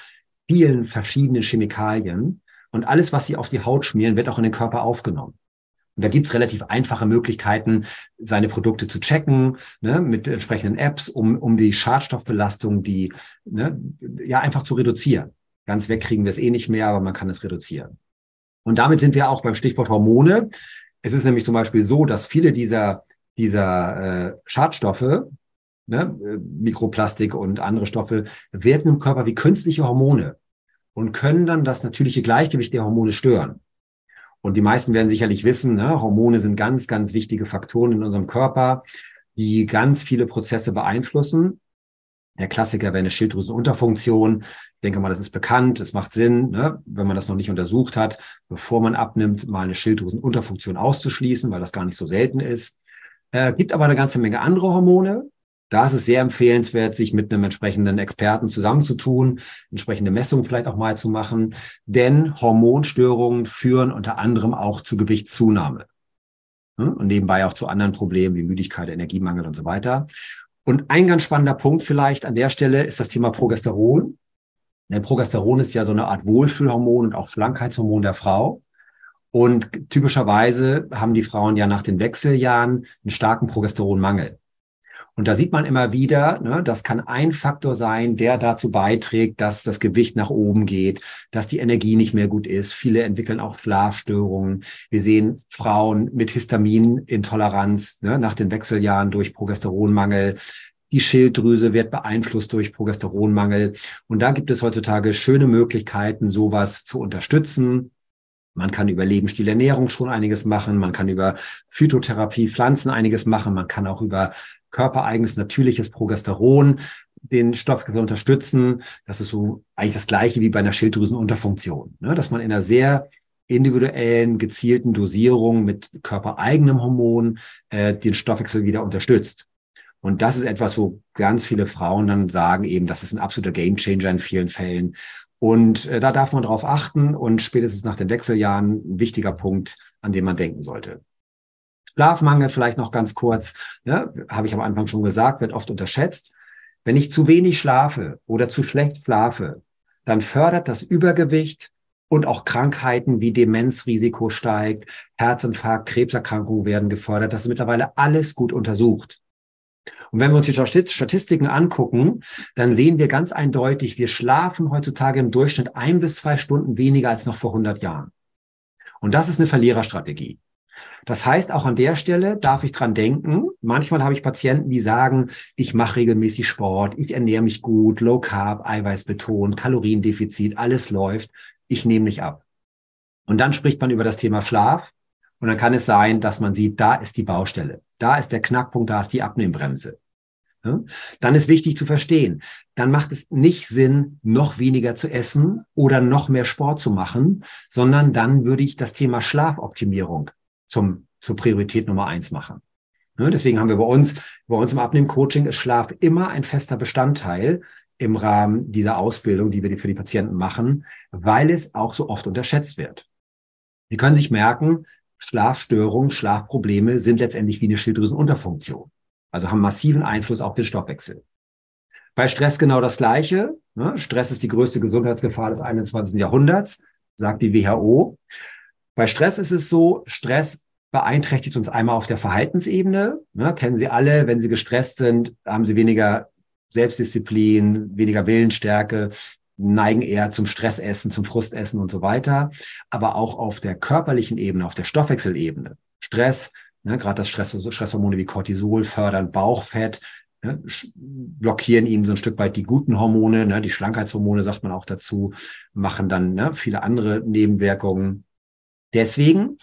vielen verschiedenen Chemikalien. Und alles, was sie auf die Haut schmieren, wird auch in den Körper aufgenommen. Und da gibt's relativ einfache Möglichkeiten, seine Produkte zu checken, ne, mit entsprechenden Apps, um, um die Schadstoffbelastung, die, ne, ja, einfach zu reduzieren. Ganz weg kriegen wir es eh nicht mehr, aber man kann es reduzieren. Und damit sind wir auch beim Stichwort Hormone. Es ist nämlich zum Beispiel so, dass viele dieser, dieser äh, Schadstoffe, ne, Mikroplastik und andere Stoffe, wirken im Körper wie künstliche Hormone und können dann das natürliche Gleichgewicht der Hormone stören. Und die meisten werden sicherlich wissen, ne, Hormone sind ganz, ganz wichtige Faktoren in unserem Körper, die ganz viele Prozesse beeinflussen. Der Klassiker wäre eine Schilddrüsenunterfunktion. Ich denke mal, das ist bekannt. Es macht Sinn, ne, wenn man das noch nicht untersucht hat, bevor man abnimmt, mal eine Schilddrüsenunterfunktion auszuschließen, weil das gar nicht so selten ist. Äh, gibt aber eine ganze Menge andere Hormone, da ist es sehr empfehlenswert, sich mit einem entsprechenden Experten zusammenzutun, entsprechende Messungen vielleicht auch mal zu machen, denn Hormonstörungen führen unter anderem auch zu Gewichtszunahme hm? und nebenbei auch zu anderen Problemen wie Müdigkeit, Energiemangel und so weiter. Und ein ganz spannender Punkt vielleicht an der Stelle ist das Thema Progesteron. Denn Progesteron ist ja so eine Art Wohlfühlhormon und auch Schlankheitshormon der Frau. Und typischerweise haben die Frauen ja nach den Wechseljahren einen starken Progesteronmangel. Und da sieht man immer wieder, ne, das kann ein Faktor sein, der dazu beiträgt, dass das Gewicht nach oben geht, dass die Energie nicht mehr gut ist. Viele entwickeln auch Schlafstörungen. Wir sehen Frauen mit Histaminintoleranz ne, nach den Wechseljahren durch Progesteronmangel. Die Schilddrüse wird beeinflusst durch Progesteronmangel. Und da gibt es heutzutage schöne Möglichkeiten, sowas zu unterstützen. Man kann über Lebensstilernährung schon einiges machen. Man kann über Phytotherapie, Pflanzen einiges machen. Man kann auch über körpereigenes natürliches Progesteron den Stoffwechsel unterstützen. Das ist so eigentlich das gleiche wie bei einer Schilddrüsenunterfunktion, ne? dass man in einer sehr individuellen, gezielten Dosierung mit körpereigenem Hormon äh, den Stoffwechsel wieder unterstützt. Und das ist etwas, wo ganz viele Frauen dann sagen eben, das ist ein absoluter Gamechanger in vielen Fällen. Und äh, da darf man drauf achten und spätestens nach den Wechseljahren ein wichtiger Punkt, an den man denken sollte. Schlafmangel vielleicht noch ganz kurz, ja, habe ich am Anfang schon gesagt, wird oft unterschätzt. Wenn ich zu wenig schlafe oder zu schlecht schlafe, dann fördert das Übergewicht und auch Krankheiten wie Demenzrisiko steigt, Herzinfarkt, Krebserkrankungen werden gefördert. Das ist mittlerweile alles gut untersucht. Und wenn wir uns die Statistiken angucken, dann sehen wir ganz eindeutig, wir schlafen heutzutage im Durchschnitt ein bis zwei Stunden weniger als noch vor 100 Jahren. Und das ist eine Verliererstrategie. Das heißt, auch an der Stelle darf ich dran denken. Manchmal habe ich Patienten, die sagen, ich mache regelmäßig Sport, ich ernähre mich gut, Low Carb, Eiweißbeton, Kaloriendefizit, alles läuft. Ich nehme nicht ab. Und dann spricht man über das Thema Schlaf. Und dann kann es sein, dass man sieht, da ist die Baustelle. Da ist der Knackpunkt, da ist die Abnehmbremse. Dann ist wichtig zu verstehen, dann macht es nicht Sinn, noch weniger zu essen oder noch mehr Sport zu machen, sondern dann würde ich das Thema Schlafoptimierung zum, zur Priorität Nummer eins machen. Ne, deswegen haben wir bei uns, bei uns im Abnehmen-Coaching ist Schlaf immer ein fester Bestandteil im Rahmen dieser Ausbildung, die wir für die Patienten machen, weil es auch so oft unterschätzt wird. Sie können sich merken, Schlafstörungen, Schlafprobleme sind letztendlich wie eine Schilddrüsenunterfunktion. Also haben massiven Einfluss auf den Stoffwechsel. Bei Stress genau das Gleiche. Ne? Stress ist die größte Gesundheitsgefahr des 21. Jahrhunderts, sagt die WHO. Bei Stress ist es so, Stress beeinträchtigt uns einmal auf der Verhaltensebene. Ne, kennen Sie alle, wenn Sie gestresst sind, haben Sie weniger Selbstdisziplin, weniger Willensstärke, neigen eher zum Stressessen, zum Frustessen und so weiter. Aber auch auf der körperlichen Ebene, auf der Stoffwechselebene. Stress, ne, gerade das Stress, Stresshormone wie Cortisol fördern Bauchfett, ne, blockieren ihnen so ein Stück weit die guten Hormone, ne, die Schlankheitshormone sagt man auch dazu, machen dann ne, viele andere Nebenwirkungen. Deswegen,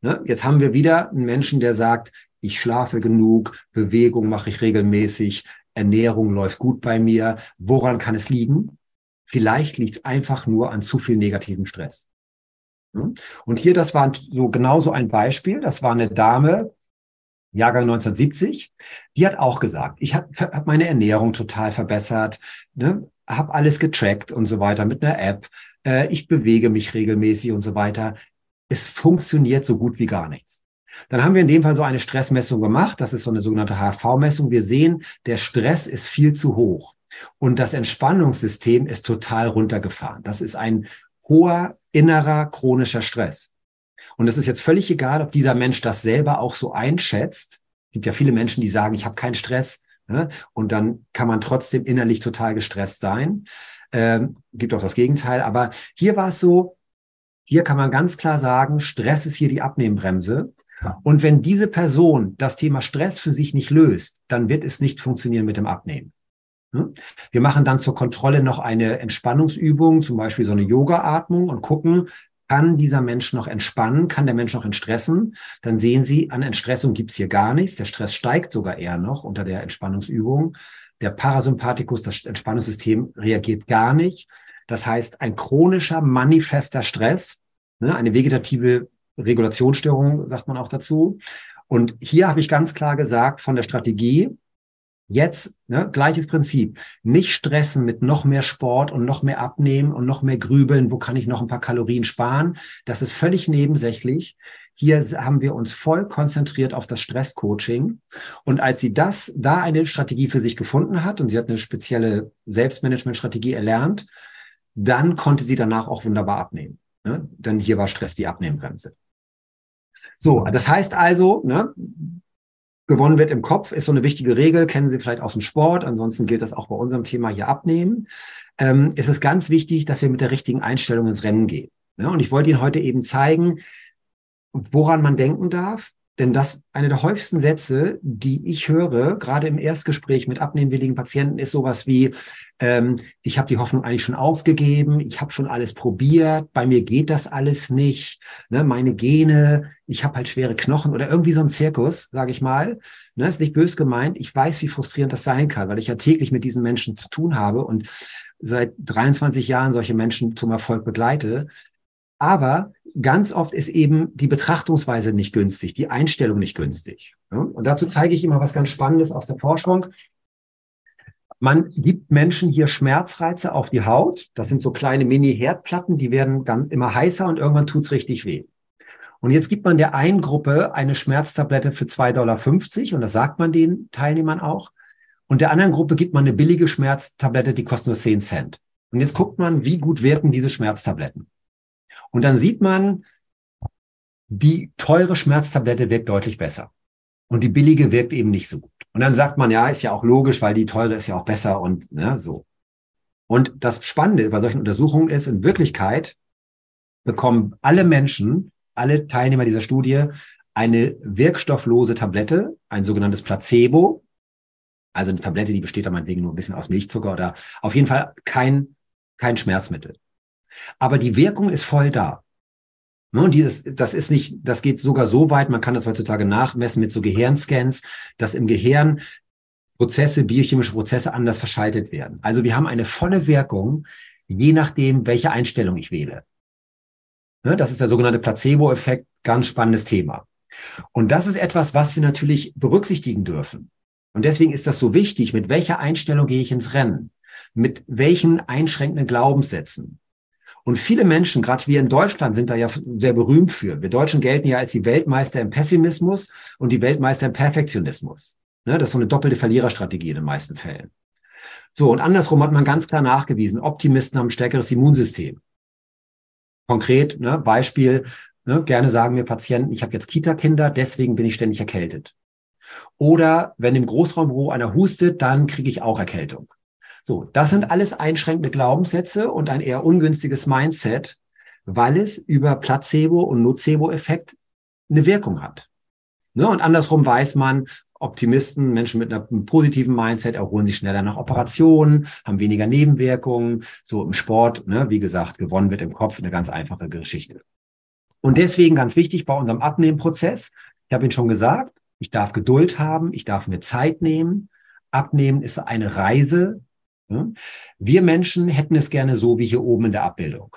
ne, jetzt haben wir wieder einen Menschen, der sagt, ich schlafe genug, Bewegung mache ich regelmäßig, Ernährung läuft gut bei mir. Woran kann es liegen? Vielleicht liegt es einfach nur an zu viel negativen Stress. Hm? Und hier, das war so genauso ein Beispiel. Das war eine Dame, Jahrgang 1970, die hat auch gesagt, ich habe hab meine Ernährung total verbessert, ne, habe alles getrackt und so weiter mit einer App. Äh, ich bewege mich regelmäßig und so weiter. Es funktioniert so gut wie gar nichts. Dann haben wir in dem Fall so eine Stressmessung gemacht. Das ist so eine sogenannte HV-Messung. Wir sehen, der Stress ist viel zu hoch und das Entspannungssystem ist total runtergefahren. Das ist ein hoher innerer chronischer Stress. Und es ist jetzt völlig egal, ob dieser Mensch das selber auch so einschätzt. Es gibt ja viele Menschen, die sagen, ich habe keinen Stress. Ne? Und dann kann man trotzdem innerlich total gestresst sein. Ähm, gibt auch das Gegenteil. Aber hier war es so, hier kann man ganz klar sagen, Stress ist hier die Abnehmbremse. Und wenn diese Person das Thema Stress für sich nicht löst, dann wird es nicht funktionieren mit dem Abnehmen. Hm? Wir machen dann zur Kontrolle noch eine Entspannungsübung, zum Beispiel so eine Yoga-Atmung und gucken, kann dieser Mensch noch entspannen? Kann der Mensch noch entstressen? Dann sehen Sie, an Entstressung gibt's hier gar nichts. Der Stress steigt sogar eher noch unter der Entspannungsübung. Der Parasympathikus, das Entspannungssystem, reagiert gar nicht. Das heißt, ein chronischer, manifester Stress, ne, eine vegetative Regulationsstörung, sagt man auch dazu. Und hier habe ich ganz klar gesagt von der Strategie, Jetzt, ne, gleiches Prinzip. Nicht stressen mit noch mehr Sport und noch mehr abnehmen und noch mehr grübeln, wo kann ich noch ein paar Kalorien sparen. Das ist völlig nebensächlich. Hier haben wir uns voll konzentriert auf das Stresscoaching. Und als sie das, da eine Strategie für sich gefunden hat und sie hat eine spezielle Selbstmanagement-Strategie erlernt, dann konnte sie danach auch wunderbar abnehmen. Ne? Denn hier war Stress die Abnehmbremse. So, das heißt also, ne, gewonnen wird im Kopf, ist so eine wichtige Regel, kennen Sie vielleicht aus dem Sport, ansonsten gilt das auch bei unserem Thema hier abnehmen. Ähm, ist es ganz wichtig, dass wir mit der richtigen Einstellung ins Rennen gehen. Ja, und ich wollte Ihnen heute eben zeigen, woran man denken darf, denn das eine der häufigsten Sätze, die ich höre, gerade im Erstgespräch mit abnehmwilligen Patienten, ist sowas wie, ähm, ich habe die Hoffnung eigentlich schon aufgegeben, ich habe schon alles probiert, bei mir geht das alles nicht, ne, meine Gene, ich habe halt schwere Knochen oder irgendwie so ein Zirkus, sage ich mal. Ne, ist nicht bös gemeint. Ich weiß, wie frustrierend das sein kann, weil ich ja täglich mit diesen Menschen zu tun habe und seit 23 Jahren solche Menschen zum Erfolg begleite. Aber ganz oft ist eben die Betrachtungsweise nicht günstig, die Einstellung nicht günstig. Und dazu zeige ich immer was ganz Spannendes aus der Forschung. Man gibt Menschen hier Schmerzreize auf die Haut. Das sind so kleine Mini-Herdplatten, die werden dann immer heißer und irgendwann tut's richtig weh. Und jetzt gibt man der einen Gruppe eine Schmerztablette für 2,50 Dollar und das sagt man den Teilnehmern auch. Und der anderen Gruppe gibt man eine billige Schmerztablette, die kostet nur 10 Cent. Und jetzt guckt man, wie gut wirken diese Schmerztabletten. Und dann sieht man, die teure Schmerztablette wirkt deutlich besser. Und die billige wirkt eben nicht so gut. Und dann sagt man, ja, ist ja auch logisch, weil die teure ist ja auch besser und ne, so. Und das Spannende bei solchen Untersuchungen ist, in Wirklichkeit bekommen alle Menschen, alle Teilnehmer dieser Studie eine wirkstofflose Tablette, ein sogenanntes Placebo. Also eine Tablette, die besteht dann meinetwegen nur ein bisschen aus Milchzucker oder auf jeden Fall kein, kein Schmerzmittel. Aber die Wirkung ist voll da. Ne, und dieses, das ist nicht, das geht sogar so weit, man kann das heutzutage nachmessen mit so Gehirnscans, dass im Gehirn Prozesse, biochemische Prozesse anders verschaltet werden. Also wir haben eine volle Wirkung, je nachdem, welche Einstellung ich wähle. Ne, das ist der sogenannte Placebo-Effekt, ganz spannendes Thema. Und das ist etwas, was wir natürlich berücksichtigen dürfen. Und deswegen ist das so wichtig, mit welcher Einstellung gehe ich ins Rennen? Mit welchen einschränkenden Glaubenssätzen? Und viele Menschen, gerade wir in Deutschland, sind da ja sehr berühmt für. Wir Deutschen gelten ja als die Weltmeister im Pessimismus und die Weltmeister im Perfektionismus. Ne, das ist so eine doppelte Verliererstrategie in den meisten Fällen. So, und andersrum hat man ganz klar nachgewiesen, Optimisten haben ein stärkeres Immunsystem. Konkret, ne, Beispiel, ne, gerne sagen mir Patienten, ich habe jetzt Kita-Kinder, deswegen bin ich ständig erkältet. Oder wenn im Großraumbüro einer hustet, dann kriege ich auch Erkältung. So, das sind alles einschränkende Glaubenssätze und ein eher ungünstiges Mindset, weil es über Placebo- und Nocebo-Effekt eine Wirkung hat. Ne? Und andersrum weiß man, Optimisten, Menschen mit einem positiven Mindset erholen sich schneller nach Operationen, haben weniger Nebenwirkungen. So im Sport, ne, wie gesagt, gewonnen wird im Kopf, eine ganz einfache Geschichte. Und deswegen ganz wichtig bei unserem Abnehmprozess, ich habe Ihnen schon gesagt, ich darf Geduld haben, ich darf mir Zeit nehmen. Abnehmen ist eine Reise, Wir Menschen hätten es gerne so wie hier oben in der Abbildung.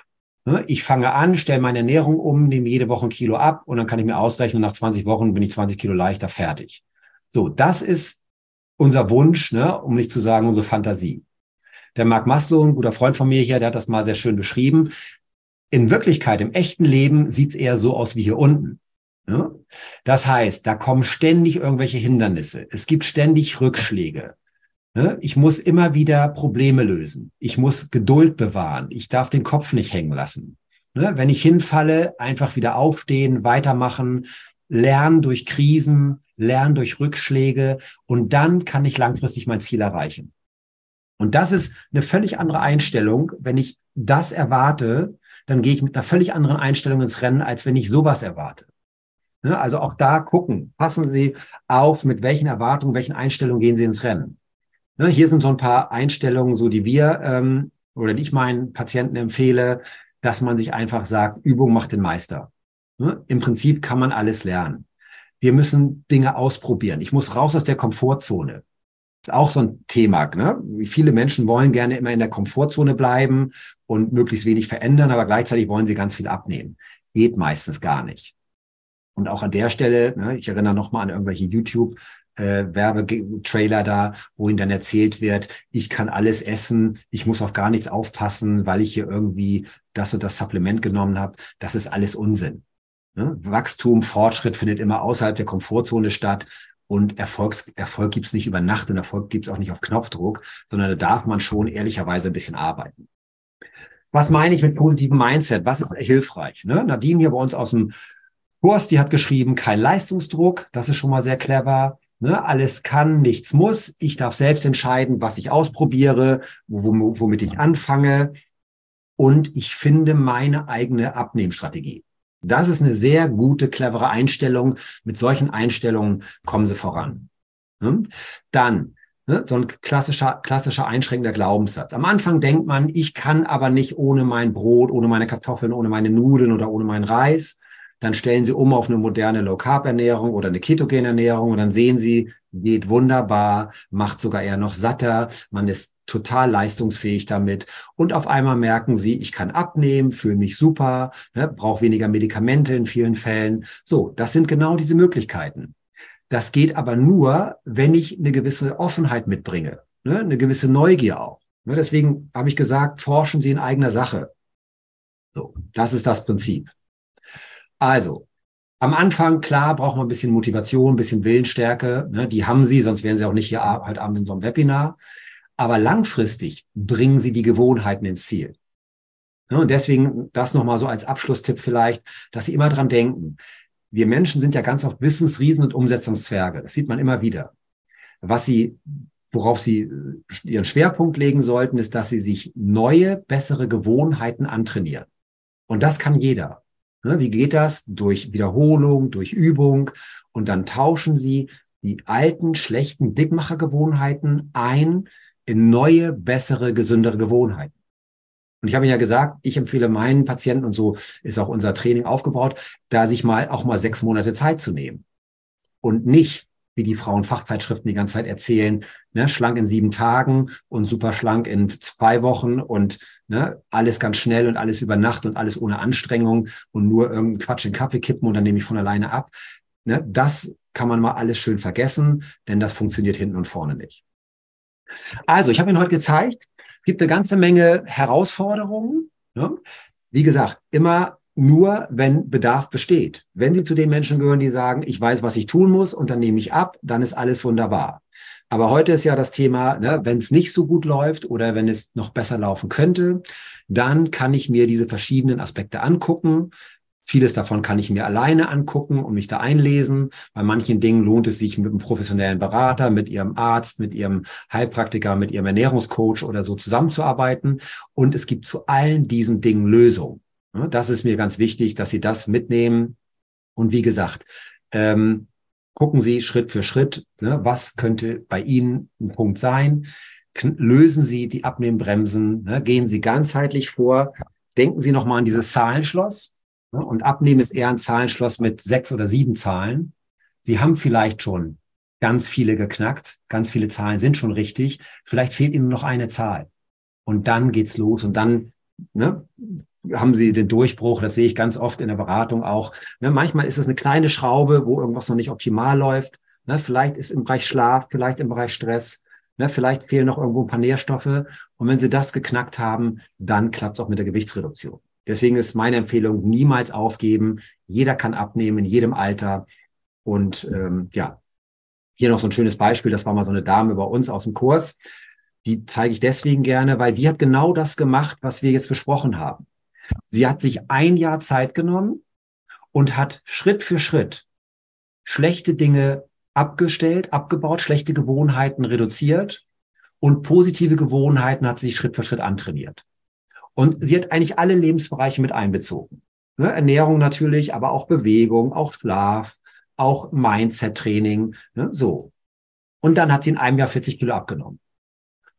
Ich fange an, stelle meine Ernährung um, nehme jede Woche ein Kilo ab und dann kann ich mir ausrechnen, nach 20 Wochen bin ich 20 Kilo leichter fertig. So, das ist unser Wunsch, ne, um nicht zu sagen unsere Fantasie. Der Mark Maslow, ein guter Freund von mir hier, der hat das mal sehr schön beschrieben. In Wirklichkeit, im echten Leben sieht es eher so aus wie hier unten. Ne? Das heißt, da kommen ständig irgendwelche Hindernisse. Es gibt ständig Rückschläge. Ne? Ich muss immer wieder Probleme lösen. Ich muss Geduld bewahren. Ich darf den Kopf nicht hängen lassen. Ne? Wenn ich hinfalle, einfach wieder aufstehen, weitermachen, lernen durch Krisen, lernen durch Rückschläge und dann kann ich langfristig mein Ziel erreichen. Und das ist eine völlig andere Einstellung. Wenn ich das erwarte, dann gehe ich mit einer völlig anderen Einstellung ins Rennen, als wenn ich sowas erwarte. Ne? Also auch da gucken, passen Sie auf, mit welchen Erwartungen, welchen Einstellungen gehen Sie ins Rennen. Ne, hier sind so ein paar Einstellungen, so die wir ähm, oder die ich meinen Patienten empfehle, dass man sich einfach sagt, Übung macht den Meister. Ne? Im Prinzip kann man alles lernen. Wir müssen Dinge ausprobieren. Ich muss raus aus der Komfortzone. Das ist auch so ein Thema. Ne? Viele Menschen wollen gerne immer in der Komfortzone bleiben und möglichst wenig verändern, aber gleichzeitig wollen sie ganz viel abnehmen. Geht meistens gar nicht. Und auch an der Stelle, ne, ich erinnere nochmal an irgendwelche YouTube äh, Werbetrailer da, wo ihnen dann erzählt wird, ich kann alles essen, ich muss auf gar nichts aufpassen, weil ich hier irgendwie das und das Supplement genommen habe. Das ist alles Unsinn. Ne? Wachstum, Fortschritt findet immer außerhalb der Komfortzone statt. Und Erfolgs, Erfolg gibt's nicht über Nacht und Erfolg gibt's auch nicht auf Knopfdruck, sondern da darf man schon ehrlicherweise ein bisschen arbeiten. Was meine ich mit positivem Mindset? Was ist hilfreich? Ne? Nadine hier bei uns aus dem Kurs, die hat geschrieben, kein Leistungsdruck. Das ist schon mal sehr clever. Ne, alles kann, nichts muss. Ich darf selbst entscheiden, was ich ausprobiere, womit ich anfange. Und ich finde meine eigene Abnehmstrategie. Das ist eine sehr gute, clevere Einstellung. Mit solchen Einstellungen kommen sie voran. Ne? Dann ne, so ein klassischer, klassischer einschränkender Glaubenssatz. Am Anfang denkt man, ich kann aber nicht ohne mein Brot, ohne meine Kartoffeln, ohne meine Nudeln oder ohne meinen Reis dann stellen Sie um auf eine moderne Low-Carb-Ernährung oder eine ketogene Ernährung und dann sehen Sie, geht wunderbar, macht sogar eher noch satter, man ist total leistungsfähig damit und auf einmal merken Sie, ich kann abnehmen, fühle mich super, ne, brauche weniger Medikamente in vielen Fällen. So, das sind genau diese Möglichkeiten. Das geht aber nur, wenn ich eine gewisse Offenheit mitbringe, ne, eine gewisse Neugier auch. Ne, deswegen habe ich gesagt, forschen Sie in eigener Sache. So, das ist das Prinzip. Also, am Anfang, klar, braucht man ein bisschen Motivation, ein bisschen Willensstärke. Ne? Die haben sie, sonst wären sie auch nicht hier heute Abend in so einem Webinar. Aber langfristig bringen sie die Gewohnheiten ins Ziel. Ne? Und deswegen das nochmal so als Abschlusstipp vielleicht, dass Sie immer dran denken. Wir Menschen sind ja ganz oft Wissensriesen und Umsetzungszwerge. Das sieht man immer wieder. Was Sie, worauf Sie äh, Ihren Schwerpunkt legen sollten, ist, dass Sie sich neue, bessere Gewohnheiten antrainieren. Und das kann jeder. Ne, wie geht das? Durch Wiederholung, durch Übung. Und dann tauschen sie die alten, schlechten Dickmachergewohnheiten ein in neue, bessere, gesündere Gewohnheiten. Und ich habe Ihnen ja gesagt, ich empfehle meinen Patienten, und so ist auch unser Training aufgebaut, da sich mal auch mal sechs Monate Zeit zu nehmen. Und nicht wie die Frauenfachzeitschriften die ganze Zeit erzählen, ne, schlank in sieben Tagen und super schlank in zwei Wochen und ne, alles ganz schnell und alles über Nacht und alles ohne Anstrengung und nur irgendeinen Quatsch in Kaffee kippen und dann nehme ich von alleine ab. Ne, das kann man mal alles schön vergessen, denn das funktioniert hinten und vorne nicht. Also, ich habe Ihnen heute gezeigt, es gibt eine ganze Menge Herausforderungen. Ne? Wie gesagt, immer nur, wenn Bedarf besteht. Wenn Sie zu den Menschen gehören, die sagen, ich weiß, was ich tun muss und dann nehme ich ab, dann ist alles wunderbar. Aber heute ist ja das Thema, ne, wenn es nicht so gut läuft oder wenn es noch besser laufen könnte, dann kann ich mir diese verschiedenen Aspekte angucken. Vieles davon kann ich mir alleine angucken und mich da einlesen. Bei manchen Dingen lohnt es sich mit einem professionellen Berater, mit ihrem Arzt, mit ihrem Heilpraktiker, mit ihrem Ernährungscoach oder so zusammenzuarbeiten. Und es gibt zu allen diesen Dingen Lösungen. Das ist mir ganz wichtig, dass Sie das mitnehmen. Und wie gesagt, ähm, gucken Sie Schritt für Schritt, ne, was könnte bei Ihnen ein Punkt sein. Lösen Sie die Abnehmbremsen, ne, gehen Sie ganzheitlich vor. Denken Sie nochmal an dieses Zahlenschloss. Ne, und Abnehmen ist eher ein Zahlenschloss mit sechs oder sieben Zahlen. Sie haben vielleicht schon ganz viele geknackt, ganz viele Zahlen sind schon richtig. Vielleicht fehlt Ihnen noch eine Zahl. Und dann geht's los und dann ne, haben Sie den Durchbruch. Das sehe ich ganz oft in der Beratung auch. Ne, manchmal ist es eine kleine Schraube, wo irgendwas noch nicht optimal läuft. Ne, vielleicht ist im Bereich Schlaf, vielleicht im Bereich Stress. Ne, vielleicht fehlen noch irgendwo ein paar Nährstoffe. Und wenn Sie das geknackt haben, dann klappt es auch mit der Gewichtsreduktion. Deswegen ist meine Empfehlung, niemals aufgeben. Jeder kann abnehmen, in jedem Alter. Und ähm, ja, hier noch so ein schönes Beispiel. Das war mal so eine Dame bei uns aus dem Kurs. Die zeige ich deswegen gerne, weil die hat genau das gemacht, was wir jetzt besprochen haben. Sie hat sich ein Jahr Zeit genommen und hat Schritt für Schritt schlechte Dinge abgestellt, abgebaut, schlechte Gewohnheiten reduziert und positive Gewohnheiten hat sie sich Schritt für Schritt antrainiert. Und sie hat eigentlich alle Lebensbereiche mit einbezogen. Ne, Ernährung natürlich, aber auch Bewegung, auch Schlaf, auch Mindset-Training, ne, so. Und dann hat sie in einem Jahr 40 Kilo abgenommen.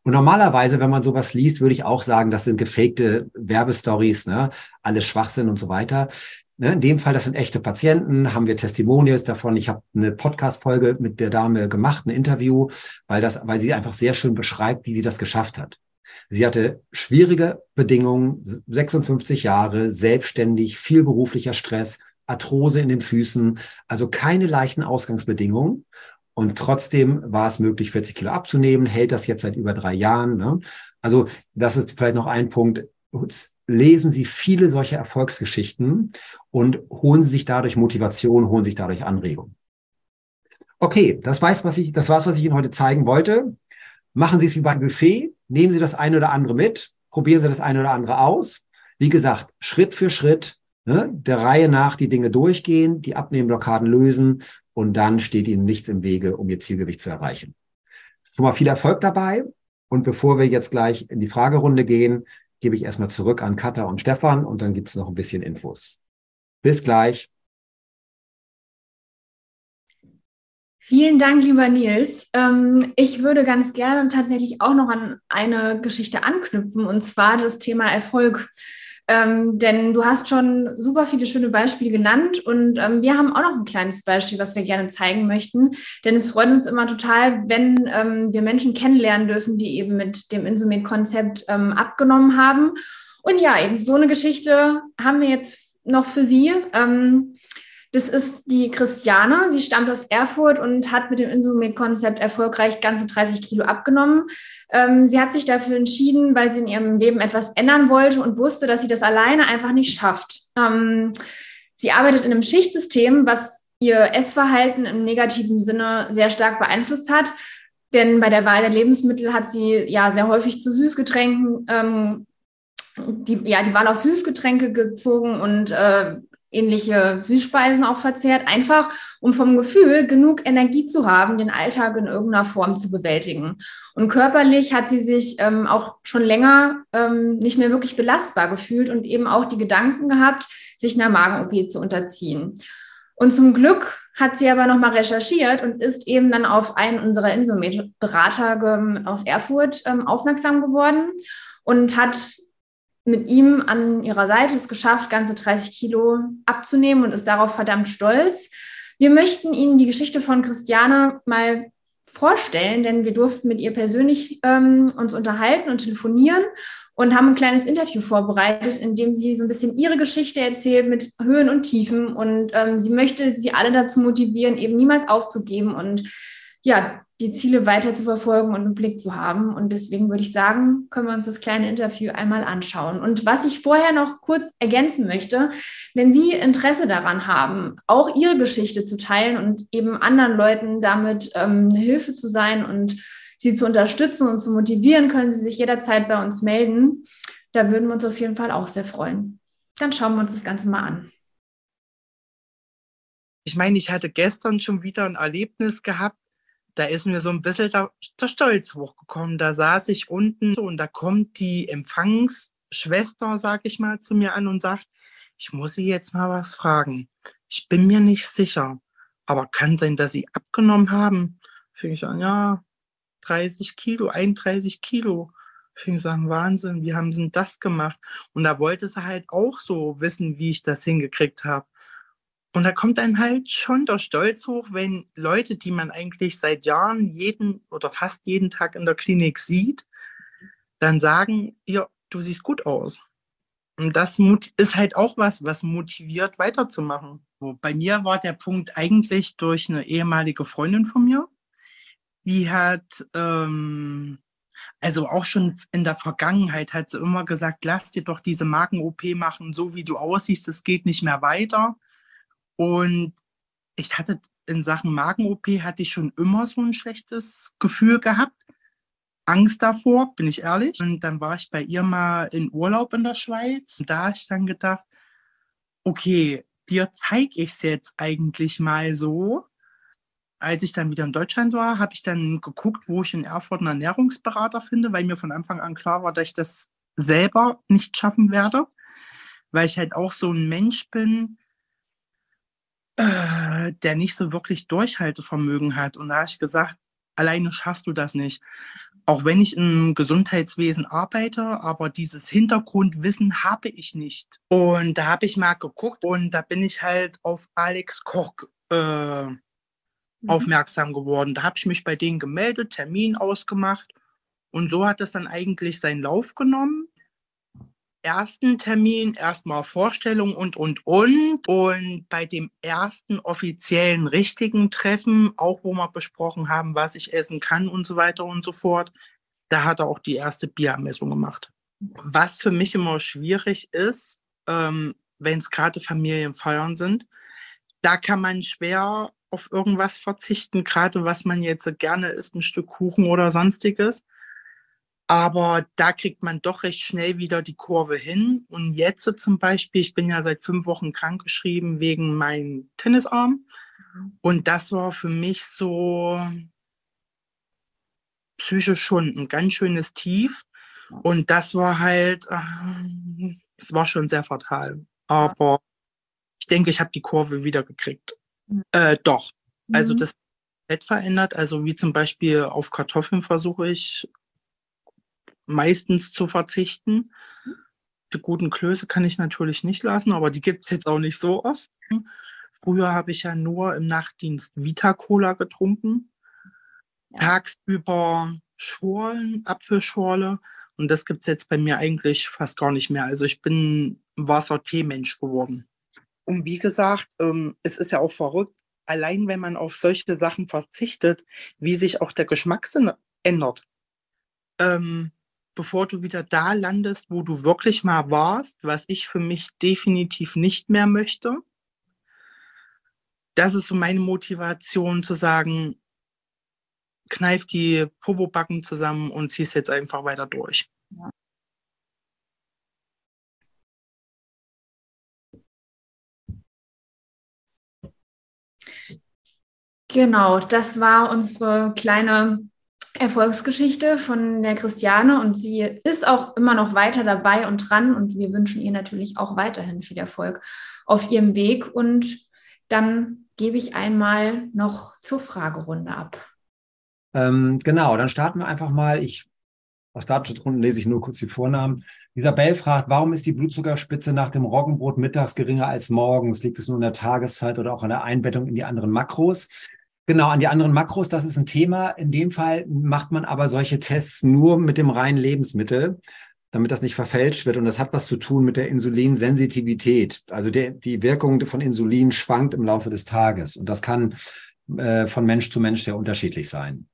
Und normalerweise, wenn man sowas liest, würde ich auch sagen, das sind gefakte Werbestories, ne? alles Schwachsinn und so weiter. Ne? In dem Fall, das sind echte Patienten, haben wir Testimonials davon. Ich habe eine Podcast-Folge mit der Dame gemacht, ein Interview, weil das, weil sie einfach sehr schön beschreibt, wie sie das geschafft hat. Sie hatte schwierige Bedingungen, 56 Jahre, selbstständig, viel beruflicher Stress, Arthrose in den Füßen, also keine leichten Ausgangsbedingungen. Und trotzdem war es möglich, 40 Kilo abzunehmen, hält das jetzt seit über drei Jahren. Ne? Also das ist vielleicht noch ein Punkt. Lesen Sie viele solche Erfolgsgeschichten und holen Sie sich dadurch Motivation, holen sich dadurch Anregung. Okay, das weiß, was ich, das war's, was ich Ihnen heute zeigen wollte. Machen Sie es wie beim Buffet. Nehmen Sie das eine oder andere mit. Probieren Sie das eine oder andere aus. Wie gesagt, Schritt für Schritt, ne, der Reihe nach die Dinge durchgehen, die Abnehmblockaden lösen und dann steht Ihnen nichts im Wege, um Ihr Zielgewicht zu erreichen. Schon mal viel Erfolg dabei. Und bevor wir jetzt gleich in die Fragerunde gehen, gebe ich erstmal zurück an Katha und Stefan und dann gibt es noch ein bisschen Infos. Bis gleich. Vielen Dank, lieber Nils. Ähm, ich würde ganz gerne tatsächlich auch noch an eine Geschichte anknüpfen, und zwar das Thema Erfolg. Ähm, denn du hast schon super viele schöne Beispiele genannt und ähm, wir haben auch noch ein kleines Beispiel, was wir gerne zeigen möchten. Denn es freut uns immer total, wenn ähm, wir Menschen kennenlernen dürfen, die eben mit dem Insumet-Konzept ähm, abgenommen haben. Und ja, eben so eine Geschichte haben wir jetzt noch für Sie. Ähm, das ist die Christiane. Sie stammt aus Erfurt und hat mit dem Insumet-Konzept erfolgreich ganze 30 Kilo abgenommen. Ähm, sie hat sich dafür entschieden, weil sie in ihrem Leben etwas ändern wollte und wusste, dass sie das alleine einfach nicht schafft. Ähm, sie arbeitet in einem Schichtsystem, was ihr Essverhalten im negativen Sinne sehr stark beeinflusst hat. Denn bei der Wahl der Lebensmittel hat sie ja sehr häufig zu Süßgetränken ähm, die, ja, die Wahl auf Süßgetränke gezogen und äh, ähnliche Süßspeisen auch verzehrt, einfach um vom Gefühl genug Energie zu haben, den Alltag in irgendeiner Form zu bewältigen. Und körperlich hat sie sich ähm, auch schon länger ähm, nicht mehr wirklich belastbar gefühlt und eben auch die Gedanken gehabt, sich einer Magen-OP zu unterziehen. Und zum Glück hat sie aber nochmal recherchiert und ist eben dann auf einen unserer Insomet-Berater aus Erfurt ähm, aufmerksam geworden und hat mit ihm an ihrer Seite es geschafft, ganze 30 Kilo abzunehmen und ist darauf verdammt stolz. Wir möchten Ihnen die Geschichte von Christiane mal vorstellen, denn wir durften mit ihr persönlich ähm, uns unterhalten und telefonieren und haben ein kleines Interview vorbereitet, in dem sie so ein bisschen ihre Geschichte erzählt mit Höhen und Tiefen und ähm, sie möchte sie alle dazu motivieren, eben niemals aufzugeben und ja, die Ziele weiter zu verfolgen und im Blick zu haben. Und deswegen würde ich sagen, können wir uns das kleine Interview einmal anschauen. Und was ich vorher noch kurz ergänzen möchte, wenn Sie Interesse daran haben, auch Ihre Geschichte zu teilen und eben anderen Leuten damit ähm, Hilfe zu sein und sie zu unterstützen und zu motivieren, können Sie sich jederzeit bei uns melden. Da würden wir uns auf jeden Fall auch sehr freuen. Dann schauen wir uns das Ganze mal an. Ich meine, ich hatte gestern schon wieder ein Erlebnis gehabt, da ist mir so ein bisschen der, der Stolz hochgekommen. Da saß ich unten und da kommt die Empfangsschwester, sag ich mal, zu mir an und sagt, ich muss Sie jetzt mal was fragen. Ich bin mir nicht sicher, aber kann sein, dass Sie abgenommen haben. Fing ich an, ja, 30 Kilo, 31 Kilo. Fing ich an, Wahnsinn, wie haben Sie denn das gemacht? Und da wollte sie halt auch so wissen, wie ich das hingekriegt habe. Und da kommt dann halt schon der Stolz hoch, wenn Leute, die man eigentlich seit Jahren jeden oder fast jeden Tag in der Klinik sieht, dann sagen, ja, du siehst gut aus. Und das ist halt auch was, was motiviert, weiterzumachen. Bei mir war der Punkt eigentlich durch eine ehemalige Freundin von mir. Die hat, ähm, also auch schon in der Vergangenheit, hat sie immer gesagt, lass dir doch diese Magen-OP machen, so wie du aussiehst, es geht nicht mehr weiter. Und ich hatte in Sachen Magen-OP hatte ich schon immer so ein schlechtes Gefühl gehabt. Angst davor, bin ich ehrlich. Und dann war ich bei ihr mal in Urlaub in der Schweiz. Und da habe ich dann gedacht, okay, dir zeige ich es jetzt eigentlich mal so. Als ich dann wieder in Deutschland war, habe ich dann geguckt, wo ich in Erfurt einen Ernährungsberater finde, weil mir von Anfang an klar war, dass ich das selber nicht schaffen werde, weil ich halt auch so ein Mensch bin, äh, der nicht so wirklich Durchhaltevermögen hat. Und da habe ich gesagt, alleine schaffst du das nicht. Auch wenn ich im Gesundheitswesen arbeite, aber dieses Hintergrundwissen habe ich nicht. Und da habe ich mal geguckt und da bin ich halt auf Alex Koch äh, mhm. aufmerksam geworden. Da habe ich mich bei denen gemeldet, Termin ausgemacht und so hat es dann eigentlich seinen Lauf genommen ersten Termin erstmal Vorstellung und, und, und. Und bei dem ersten offiziellen richtigen Treffen, auch wo wir besprochen haben, was ich essen kann und so weiter und so fort, da hat er auch die erste Bierermessung gemacht. Was für mich immer schwierig ist, ähm, wenn es gerade Familienfeiern sind, da kann man schwer auf irgendwas verzichten, gerade was man jetzt gerne isst, ein Stück Kuchen oder sonstiges. Aber da kriegt man doch recht schnell wieder die Kurve hin. Und jetzt zum Beispiel, ich bin ja seit fünf Wochen krankgeschrieben wegen meinem Tennisarm. Mhm. Und das war für mich so psychisch schon ein ganz schönes Tief. Und das war halt, äh, es war schon sehr fatal. Aber ich denke, ich habe die Kurve wieder gekriegt. Mhm. Äh, doch. Also mhm. das Bett verändert. Also wie zum Beispiel auf Kartoffeln versuche ich meistens zu verzichten. Die guten Klöße kann ich natürlich nicht lassen, aber die gibt es jetzt auch nicht so oft. Früher habe ich ja nur im Nachtdienst Vita-Cola getrunken. Ja. Tagsüber Schorlen, Apfelschorle. Und das gibt es jetzt bei mir eigentlich fast gar nicht mehr. Also ich bin Wasser-Tee-Mensch geworden. Und wie gesagt, ähm, es ist ja auch verrückt, allein wenn man auf solche Sachen verzichtet, wie sich auch der Geschmackssinn ändert. Ähm, bevor du wieder da landest, wo du wirklich mal warst, was ich für mich definitiv nicht mehr möchte. Das ist so meine Motivation zu sagen, kneif die Popobacken zusammen und zieh's jetzt einfach weiter durch. Genau, das war unsere kleine Erfolgsgeschichte von der Christiane und sie ist auch immer noch weiter dabei und dran und wir wünschen ihr natürlich auch weiterhin viel Erfolg auf ihrem Weg und dann gebe ich einmal noch zur Fragerunde ab. Ähm, genau, dann starten wir einfach mal. Ich aus Datenschutzgründen lese ich nur kurz die Vornamen. Isabel fragt, warum ist die Blutzuckerspitze nach dem Roggenbrot mittags geringer als morgens? Liegt es nur in der Tageszeit oder auch an der Einbettung in die anderen Makros? Genau, an die anderen Makros, das ist ein Thema. In dem Fall macht man aber solche Tests nur mit dem reinen Lebensmittel, damit das nicht verfälscht wird. Und das hat was zu tun mit der Insulinsensitivität. Also der, die Wirkung von Insulin schwankt im Laufe des Tages. Und das kann äh, von Mensch zu Mensch sehr unterschiedlich sein.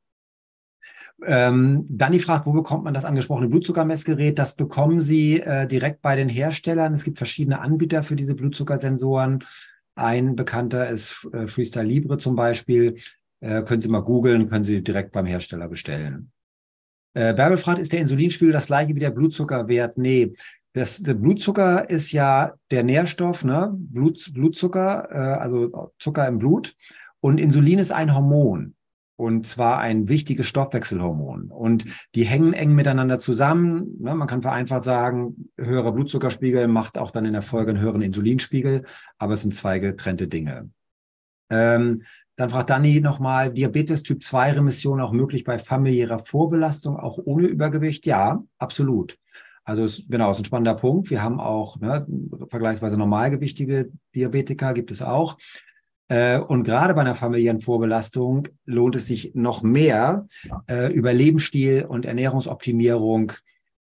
Ähm, Dani fragt, wo bekommt man das angesprochene Blutzuckermessgerät? Das bekommen Sie äh, direkt bei den Herstellern. Es gibt verschiedene Anbieter für diese Blutzuckersensoren. Ein bekannter ist äh, Freestyle Libre zum Beispiel. Äh, können Sie mal googeln, können Sie direkt beim Hersteller bestellen. Äh, Bärbel fragt, ist der Insulinspiegel das gleiche wie der Blutzuckerwert? Nee, das, der Blutzucker ist ja der Nährstoff, ne? Blut, Blutzucker, äh, also Zucker im Blut. Und Insulin ist ein Hormon und zwar ein wichtiges Stoffwechselhormon. Und die hängen eng miteinander zusammen. Ne, man kann vereinfacht sagen, höherer Blutzuckerspiegel macht auch dann in der Folge einen höheren Insulinspiegel, aber es sind zwei getrennte Dinge. Ähm, dann fragt Dani nochmal, Diabetes Typ 2 Remission auch möglich bei familiärer Vorbelastung, auch ohne Übergewicht? Ja, absolut. Also ist, genau, ist ein spannender Punkt. Wir haben auch ne, vergleichsweise normalgewichtige Diabetiker, gibt es auch. Äh, und gerade bei einer familiären Vorbelastung lohnt es sich noch mehr, äh, über Lebensstil und Ernährungsoptimierung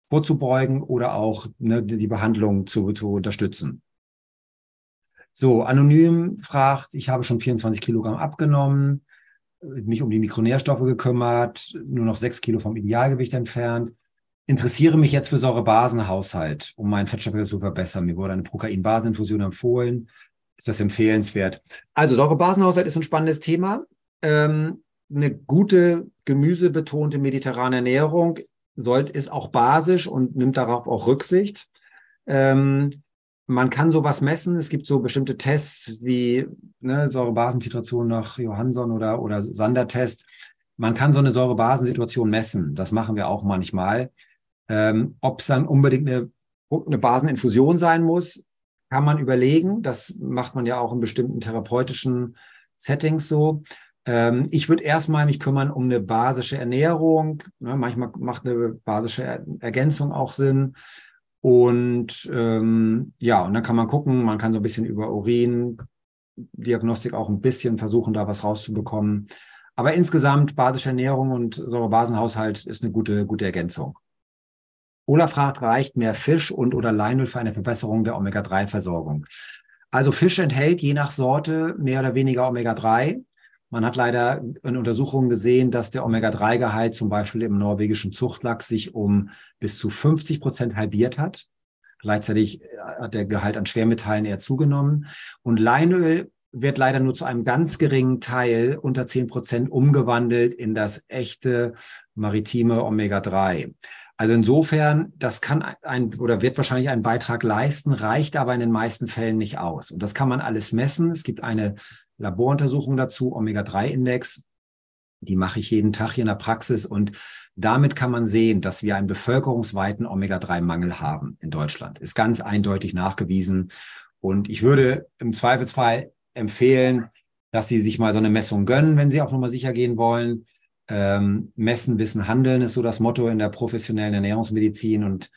vorzubeugen oder auch ne, die Behandlung zu, zu unterstützen. So, anonym fragt, ich habe schon 24 Kilogramm abgenommen, mich um die Mikronährstoffe gekümmert, nur noch sechs Kilo vom Idealgewicht entfernt. Interessiere mich jetzt für Säurebasenhaushalt, um meinen Fettstoffwechsel zu verbessern. Mir wurde eine Prokain-Baseninfusion empfohlen. Ist das empfehlenswert? Also Säurebasenhaushalt ist ein spannendes Thema. Ähm, eine gute gemüsebetonte mediterrane Ernährung sollte, ist auch basisch und nimmt darauf auch Rücksicht. Ähm, man kann sowas messen. Es gibt so bestimmte Tests wie ne, Säurebasensituation nach Johansson oder, oder Sander-Test. Man kann so eine Säurebasensituation messen. Das machen wir auch manchmal. Ähm, Ob es dann unbedingt eine, eine Baseninfusion sein muss, kann man überlegen. Das macht man ja auch in bestimmten therapeutischen Settings so. Ähm, ich würde erstmal mich kümmern um eine basische Ernährung. Ne, manchmal macht eine basische Ergänzung auch Sinn. Und ähm, ja, und dann kann man gucken, man kann so ein bisschen über Urin-Diagnostik auch ein bisschen versuchen, da was rauszubekommen. Aber insgesamt basische Ernährung und Säurebasenhaushalt ist eine gute, gute Ergänzung. Olaf fragt, reicht mehr Fisch und oder Leinöl für eine Verbesserung der Omega-3-Versorgung? Also Fisch enthält je nach Sorte mehr oder weniger Omega-3. Man hat leider in Untersuchungen gesehen, dass der Omega-3-Gehalt zum Beispiel im norwegischen Zuchtlachs sich um bis zu 50 Prozent halbiert hat. Gleichzeitig äh, hat der Gehalt an Schwermetallen eher zugenommen. Und Leinöl wird leider nur zu einem ganz geringen Teil, unter 10 Prozent, umgewandelt in das echte maritime Omega-3. Also insofern, das kann ein oder wird wahrscheinlich einen Beitrag leisten, reicht aber in den meisten Fällen nicht aus. Und das kann man alles messen. Es gibt eine Laboruntersuchung dazu, Omega-3-Index. Die mache ich jeden Tag hier in der Praxis und damit kann man sehen, dass wir einen bevölkerungsweiten Omega-3-Mangel haben in Deutschland. Ist ganz eindeutig nachgewiesen. Und ich würde im Zweifelsfall empfehlen, dass Sie sich mal so eine Messung gönnen, wenn Sie auf Nummer sicher gehen wollen. Ähm, messen, wissen, handeln ist so das Motto in der professionellen Ernährungsmedizin und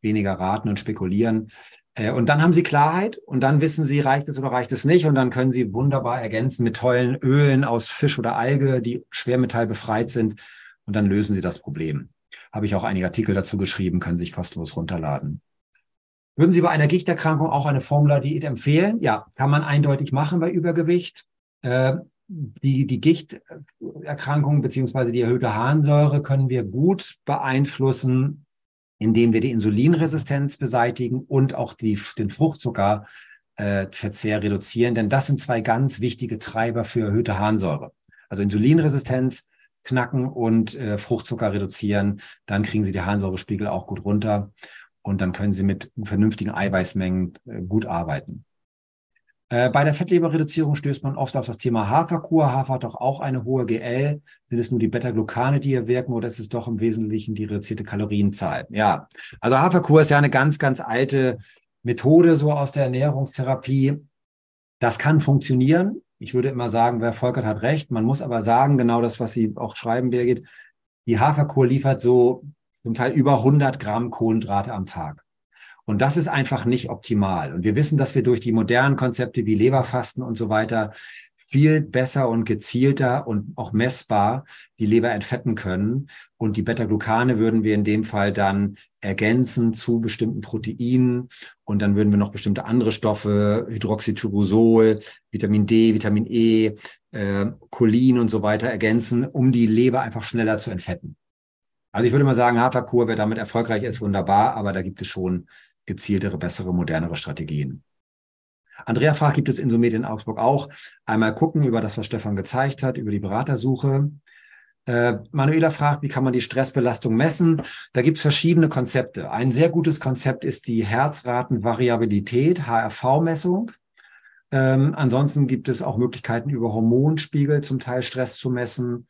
weniger raten und spekulieren. Äh, und dann haben Sie Klarheit und dann wissen Sie, reicht es oder reicht es nicht. Und dann können Sie wunderbar ergänzen mit tollen Ölen aus Fisch oder Alge, die schwermetallbefreit sind. Und dann lösen Sie das Problem. Habe ich auch einige Artikel dazu geschrieben, können sich kostenlos runterladen. Würden Sie bei einer Gichterkrankung auch eine Formula-Diät empfehlen? Ja, kann man eindeutig machen bei Übergewicht. Äh, die, die Gichterkrankung beziehungsweise die erhöhte Harnsäure können wir gut beeinflussen indem wir die Insulinresistenz beseitigen und auch die, den Fruchtzuckerverzehr äh, reduzieren. Denn das sind zwei ganz wichtige Treiber für erhöhte Harnsäure. Also Insulinresistenz knacken und äh, Fruchtzucker reduzieren. Dann kriegen Sie die Harnsäurespiegel auch gut runter und dann können Sie mit vernünftigen Eiweißmengen äh, gut arbeiten. Äh, bei der Fettleberreduzierung stößt man oft auf das Thema Haferkur. Hafer hat doch auch eine hohe GL. Sind es nur die Beta-Glucane, die hier wirken, oder ist es doch im Wesentlichen die reduzierte Kalorienzahl? Ja, also Haferkur ist ja eine ganz, ganz alte Methode so aus der Ernährungstherapie. Das kann funktionieren. Ich würde immer sagen, wer Volkert hat recht. Man muss aber sagen, genau das, was Sie auch schreiben, Birgit, die Haferkur liefert so zum Teil über 100 Gramm Kohlenhydrate am Tag. Und das ist einfach nicht optimal. Und wir wissen, dass wir durch die modernen Konzepte wie Leberfasten und so weiter viel besser und gezielter und auch messbar die Leber entfetten können. Und die Beta-Glucane würden wir in dem Fall dann ergänzen zu bestimmten Proteinen. Und dann würden wir noch bestimmte andere Stoffe, Hydroxytyrosol, Vitamin D, Vitamin E, äh, Cholin und so weiter ergänzen, um die Leber einfach schneller zu entfetten. Also ich würde mal sagen, Haferkur, wer damit erfolgreich ist, wunderbar, aber da gibt es schon gezieltere, bessere, modernere Strategien. Andrea fragt, gibt es Insomed in Augsburg auch? Einmal gucken über das, was Stefan gezeigt hat, über die Beratersuche. Äh, Manuela fragt, wie kann man die Stressbelastung messen? Da gibt es verschiedene Konzepte. Ein sehr gutes Konzept ist die Herzratenvariabilität, HRV-Messung. Ähm, ansonsten gibt es auch Möglichkeiten, über Hormonspiegel zum Teil Stress zu messen.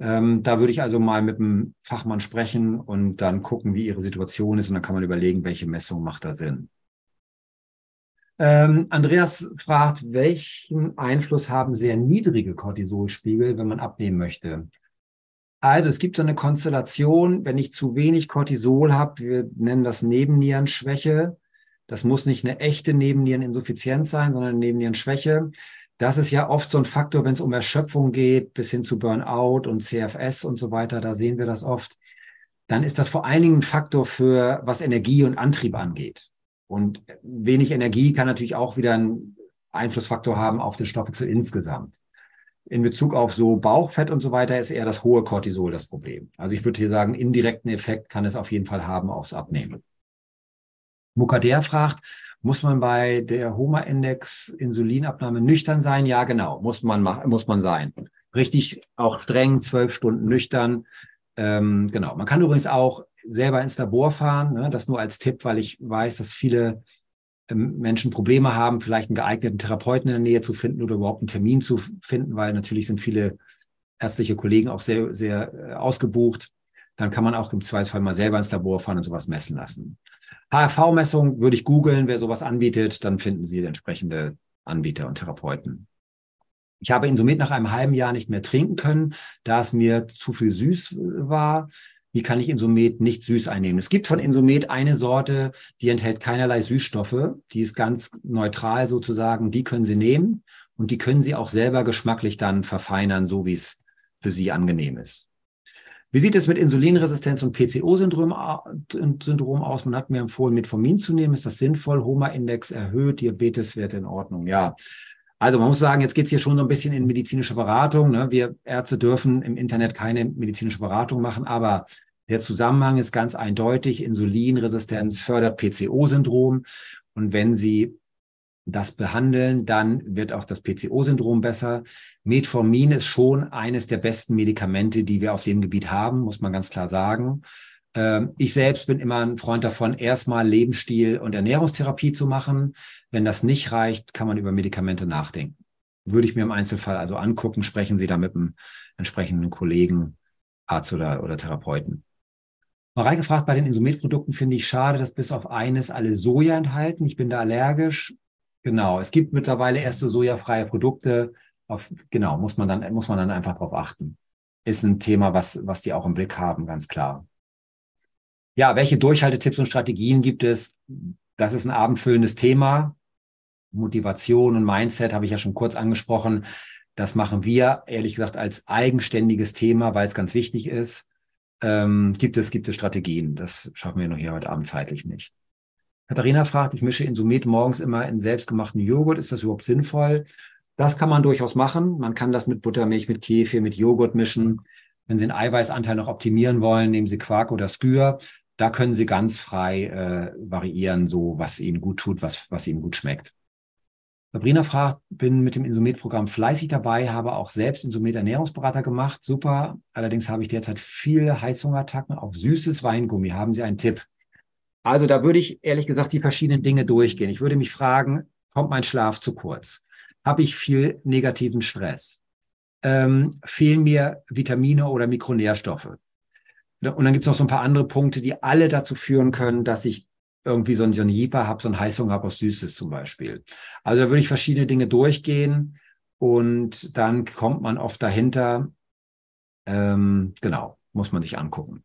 Ähm, da würde ich also mal mit dem Fachmann sprechen und dann gucken, wie ihre Situation ist und dann kann man überlegen, welche Messung macht da Sinn. Ähm, Andreas fragt, welchen Einfluss haben sehr niedrige Cortisolspiegel, wenn man abnehmen möchte? Also es gibt so eine Konstellation, wenn ich zu wenig Cortisol habe, wir nennen das Nebennierenschwäche. Das muss nicht eine echte Nebenniereninsuffizienz sein, sondern Nebennierenschwäche. Das ist ja oft so ein Faktor, wenn es um Erschöpfung geht, bis hin zu Burnout und CFS und so weiter. Da sehen wir das oft. Dann ist das vor allen Dingen ein Faktor für, was Energie und Antrieb angeht. Und wenig Energie kann natürlich auch wieder einen Einflussfaktor haben auf den Stoffwechsel insgesamt. In Bezug auf so Bauchfett und so weiter ist eher das hohe Cortisol das Problem. Also ich würde hier sagen, indirekten Effekt kann es auf jeden Fall haben aufs Abnehmen. Mukader fragt, muss man bei der HOMA-Index Insulinabnahme nüchtern sein? Ja, genau, muss man, muss man sein. Richtig auch streng, zwölf Stunden nüchtern. Ähm, genau. Man kann übrigens auch selber ins Labor fahren. Ne? Das nur als Tipp, weil ich weiß, dass viele ähm, Menschen Probleme haben, vielleicht einen geeigneten Therapeuten in der Nähe zu finden oder überhaupt einen Termin zu finden, weil natürlich sind viele ärztliche Kollegen auch sehr, sehr äh, ausgebucht. Dann kann man auch im Zweifelsfall mal selber ins Labor fahren und sowas messen lassen. HRV-Messung würde ich googeln, wer sowas anbietet, dann finden Sie entsprechende Anbieter und Therapeuten. Ich habe Insumet nach einem halben Jahr nicht mehr trinken können, da es mir zu viel süß war. Wie kann ich Insumet nicht süß einnehmen? Es gibt von Insumet eine Sorte, die enthält keinerlei Süßstoffe. Die ist ganz neutral sozusagen. Die können Sie nehmen und die können Sie auch selber geschmacklich dann verfeinern, so wie es für Sie angenehm ist. Wie sieht es mit Insulinresistenz und PCO-Syndrom aus? Man hat mir empfohlen, Metformin zu nehmen. Ist das sinnvoll? Homa-Index erhöht, Diabeteswert in Ordnung. Ja, also man muss sagen, jetzt geht's hier schon so ein bisschen in medizinische Beratung. Ne? Wir Ärzte dürfen im Internet keine medizinische Beratung machen, aber der Zusammenhang ist ganz eindeutig. Insulinresistenz fördert PCO-Syndrom. Und wenn Sie das behandeln, dann wird auch das PCO-Syndrom besser. Metformin ist schon eines der besten Medikamente, die wir auf dem Gebiet haben, muss man ganz klar sagen. Ähm, ich selbst bin immer ein Freund davon, erstmal Lebensstil und Ernährungstherapie zu machen. Wenn das nicht reicht, kann man über Medikamente nachdenken. Würde ich mir im Einzelfall also angucken, sprechen Sie da mit einem entsprechenden Kollegen, Arzt oder, oder Therapeuten. Mal gefragt, bei den Insumet-Produkten finde ich schade, dass bis auf eines alle Soja enthalten. Ich bin da allergisch. Genau, es gibt mittlerweile erste sojafreie Produkte. Auf, genau, muss man dann, muss man dann einfach darauf achten. Ist ein Thema, was, was die auch im Blick haben, ganz klar. Ja, welche Durchhaltetipps und Strategien gibt es? Das ist ein abendfüllendes Thema. Motivation und Mindset habe ich ja schon kurz angesprochen. Das machen wir, ehrlich gesagt, als eigenständiges Thema, weil es ganz wichtig ist. Ähm, gibt es, gibt es Strategien. Das schaffen wir noch hier heute Abend zeitlich nicht. Katharina fragt, ich mische Insumet morgens immer in selbstgemachten Joghurt. Ist das überhaupt sinnvoll? Das kann man durchaus machen. Man kann das mit Buttermilch, mit Kefir, mit Joghurt mischen. Wenn Sie den Eiweißanteil noch optimieren wollen, nehmen Sie Quark oder Skür da können Sie ganz frei äh, variieren, so was Ihnen gut tut, was, was Ihnen gut schmeckt. Sabrina fragt, bin mit dem Insumet-Programm fleißig dabei, habe auch selbst Insumet-Ernährungsberater gemacht. Super. Allerdings habe ich derzeit viele Heißhungerattacken auf süßes Weingummi. Haben Sie einen Tipp? Also da würde ich ehrlich gesagt die verschiedenen Dinge durchgehen. Ich würde mich fragen, kommt mein Schlaf zu kurz? Habe ich viel negativen Stress? Ähm, fehlen mir Vitamine oder Mikronährstoffe? Und dann gibt es noch so ein paar andere Punkte, die alle dazu führen können, dass ich irgendwie so ein, so ein Jeeper habe, so ein Heißhunger habe auf Süßes zum Beispiel. Also da würde ich verschiedene Dinge durchgehen und dann kommt man oft dahinter. Ähm, genau, muss man sich angucken.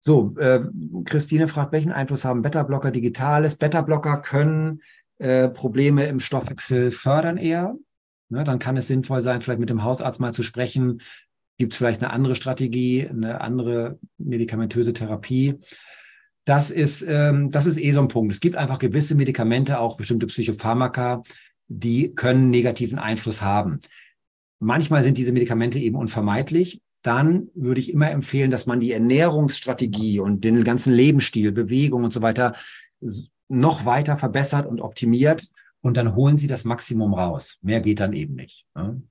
So, äh, Christine fragt, welchen Einfluss haben Beta-Blocker Digitales? Beta-Blocker können äh, Probleme im Stoffwechsel fördern eher. Ne, dann kann es sinnvoll sein, vielleicht mit dem Hausarzt mal zu sprechen, Gibt es vielleicht eine andere Strategie, eine andere medikamentöse Therapie? Das ist, ähm, das ist eh so ein Punkt. Es gibt einfach gewisse Medikamente, auch bestimmte Psychopharmaka, die können negativen Einfluss haben. Manchmal sind diese Medikamente eben unvermeidlich. Dann würde ich immer empfehlen, dass man die Ernährungsstrategie und den ganzen Lebensstil, Bewegung und so weiter noch weiter verbessert und optimiert. Und dann holen Sie das Maximum raus. Mehr geht dann eben nicht. Ne?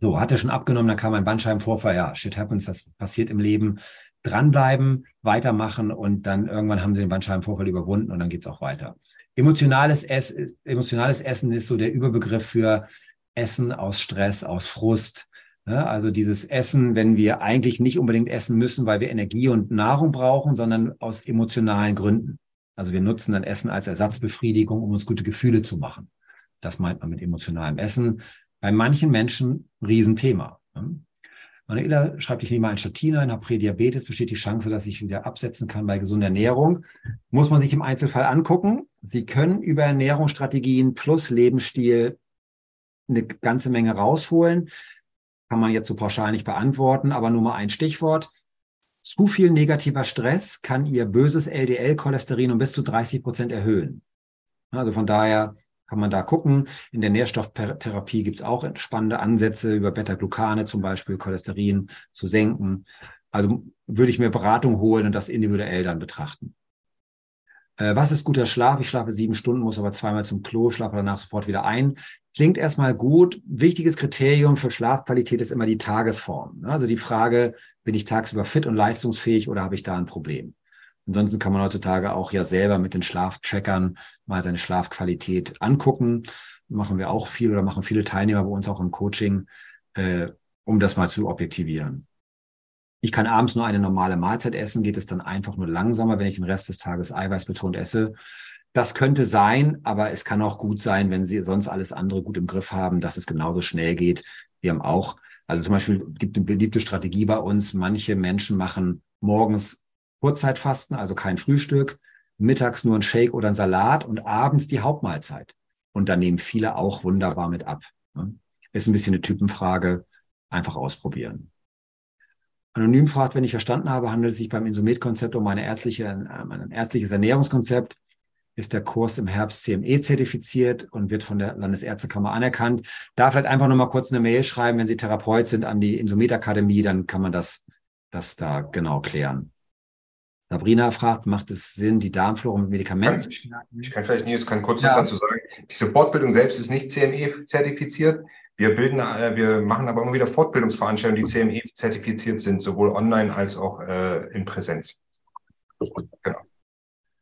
So, hat er schon abgenommen, dann kam ein Bandscheibenvorfall. Ja, shit happens, das passiert im Leben. Dranbleiben, weitermachen und dann irgendwann haben sie den Bandscheibenvorfall überwunden und dann geht's auch weiter. Emotionales, Ess, emotionales Essen ist so der Überbegriff für Essen aus Stress, aus Frust. Ne? Also dieses Essen, wenn wir eigentlich nicht unbedingt essen müssen, weil wir Energie und Nahrung brauchen, sondern aus emotionalen Gründen. Also wir nutzen dann Essen als Ersatzbefriedigung, um uns gute Gefühle zu machen. Das meint man mit emotionalem Essen bei manchen Menschen Riesenthema. Ne? Manuela schreibt, ich nehme ein Statin ein, habe Prädiabetes, besteht die Chance, dass ich wieder absetzen kann bei gesunder Ernährung. Muss man sich im Einzelfall angucken. Sie können über Ernährungsstrategien plus Lebensstil eine ganze Menge rausholen. Kann man jetzt so pauschal nicht beantworten, aber nur mal ein Stichwort. Zu viel negativer Stress kann Ihr böses LDL-Cholesterin um bis zu 30 Prozent erhöhen. Also von daher kann man da gucken. In der Nährstofftherapie gibt es auch spannende Ansätze über Beta-Glucane zum Beispiel, Cholesterin zu senken. Also würde ich mir Beratung holen und das individuell dann betrachten. Äh, was ist guter Schlaf? Ich schlafe sieben Stunden, muss aber zweimal zum Klo, schlafe danach sofort wieder ein. Klingt erstmal gut. Wichtiges Kriterium für Schlafqualität ist immer die Tagesform. Also die Frage, bin ich tagsüber fit und leistungsfähig oder habe ich da ein Problem? Ansonsten kann man heutzutage auch ja selber mit den Schlaftrackern mal seine Schlafqualität angucken. Machen wir auch viel oder machen viele Teilnehmer bei uns auch im Coaching, äh, um das mal zu objektivieren. Ich kann abends nur eine normale Mahlzeit essen, geht es dann einfach nur langsamer, wenn ich den Rest des Tages eiweißbetont esse. Das könnte sein, aber es kann auch gut sein, wenn Sie sonst alles andere gut im Griff haben, dass es genauso schnell geht. Wir haben auch, also zum Beispiel gibt eine beliebte Strategie bei uns. Manche Menschen machen morgens Kurzzeitfasten, also kein Frühstück, mittags nur ein Shake oder ein Salat und abends die Hauptmahlzeit. Und da nehmen viele auch wunderbar mit ab. Ne? Ist ein bisschen eine Typenfrage, einfach ausprobieren. Anonym fragt, wenn ich verstanden habe, handelt es sich beim Insumet-Konzept um eine ärztliche, ein ärztliches Ernährungskonzept. Ist der Kurs im Herbst CME zertifiziert und wird von der Landesärztekammer anerkannt? Da vielleicht einfach nochmal kurz eine Mail schreiben, wenn Sie Therapeut sind an die Insumet-Akademie, dann kann man das, das da genau klären. Sabrina fragt, macht es Sinn, die Darmflora mit Medikamenten zu stärken? Ich kann vielleicht Nils kann kurz ja. was dazu sagen. Diese Fortbildung selbst ist nicht CME zertifiziert. Wir bilden, äh, wir machen aber immer wieder Fortbildungsveranstaltungen, die CME zertifiziert sind, sowohl online als auch äh, in Präsenz. Genau.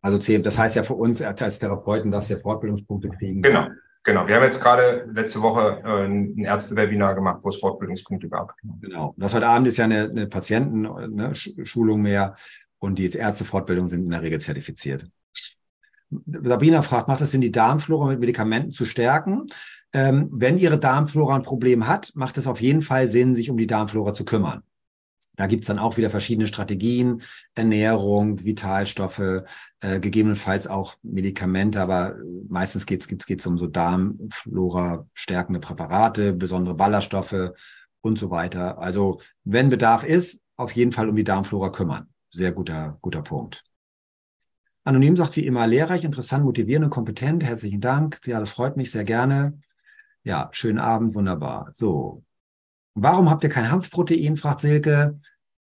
Also das heißt ja für uns als Therapeuten, dass wir Fortbildungspunkte kriegen. Genau. Genau, wir haben jetzt gerade letzte Woche äh, ein Ärzte-Webinar gemacht, wo es Fortbildungspunkte gab. Genau. Das heute Abend ist ja eine, eine Patientenschulung ne, mehr und die Ärztefortbildungen sind in der Regel zertifiziert. Sabrina fragt, macht es Sinn, die Darmflora mit Medikamenten zu stärken? Ähm, wenn Ihre Darmflora ein Problem hat, macht es auf jeden Fall Sinn, sich um die Darmflora zu kümmern. Da gibt's dann auch wieder verschiedene Strategien, Ernährung, Vitalstoffe, äh, gegebenenfalls auch Medikamente, aber meistens geht's geht's, geht's um so Darmflora stärkende Präparate, besondere Ballaststoffe und so weiter. Also wenn Bedarf ist, auf jeden Fall um die Darmflora kümmern sehr guter, guter Punkt. Anonym sagt wie immer lehrreich, interessant, motivierend und kompetent. Herzlichen Dank. Ja, das freut mich sehr gerne. Ja, schönen Abend, wunderbar. So. Warum habt ihr kein Hanfprotein? fragt Silke.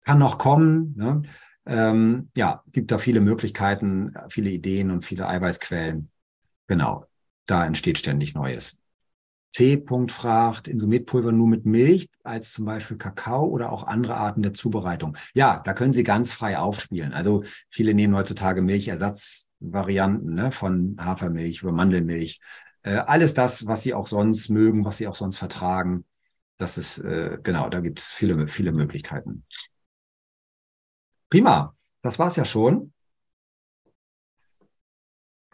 Kann noch kommen. Ne? Ähm, ja, gibt da viele Möglichkeiten, viele Ideen und viele Eiweißquellen. Genau. Da entsteht ständig Neues. C. fragt, Insumetpulver nur mit Milch als zum Beispiel Kakao oder auch andere Arten der Zubereitung? Ja, da können Sie ganz frei aufspielen. Also viele nehmen heutzutage Milchersatzvarianten ne, von Hafermilch über Mandelmilch. Äh, alles das, was Sie auch sonst mögen, was Sie auch sonst vertragen. Das ist, äh, genau, da gibt es viele, viele Möglichkeiten. Prima, das war's ja schon.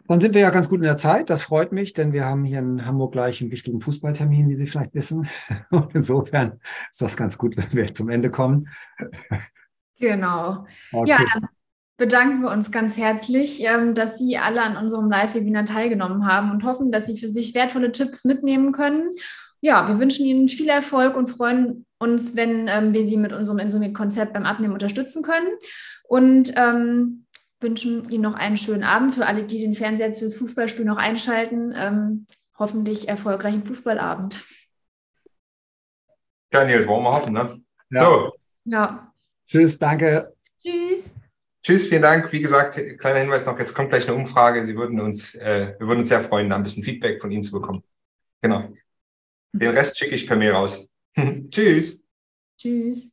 Dann sind wir ja ganz gut in der Zeit. Das freut mich, denn wir haben hier in Hamburg gleich einen wichtigen Fußballtermin, wie Sie vielleicht wissen. Und insofern ist das ganz gut, wenn wir zum Ende kommen. Genau. Okay. Ja, dann bedanken wir uns ganz herzlich, ähm, dass Sie alle an unserem Live-Webinar teilgenommen haben und hoffen, dass Sie für sich wertvolle Tipps mitnehmen können. Ja, wir wünschen Ihnen viel Erfolg und freuen uns, wenn ähm, wir Sie mit unserem Insumit-Konzept beim Abnehmen unterstützen können. Und ähm, wünschen Ihnen noch einen schönen Abend. Für alle, die den Fernseher fürs Fußballspiel noch einschalten, ähm, hoffentlich erfolgreichen Fußballabend. Ja, Nils, wollen wir hoffen, ne? Ja. So. Ja. Tschüss, danke. Tschüss. Tschüss, vielen Dank. Wie gesagt, kleiner Hinweis noch, jetzt kommt gleich eine Umfrage. Sie würden uns, äh, wir würden uns sehr freuen, da ein bisschen Feedback von Ihnen zu bekommen. Genau. Den Rest schicke ich per Mail raus. Tschüss. Tschüss.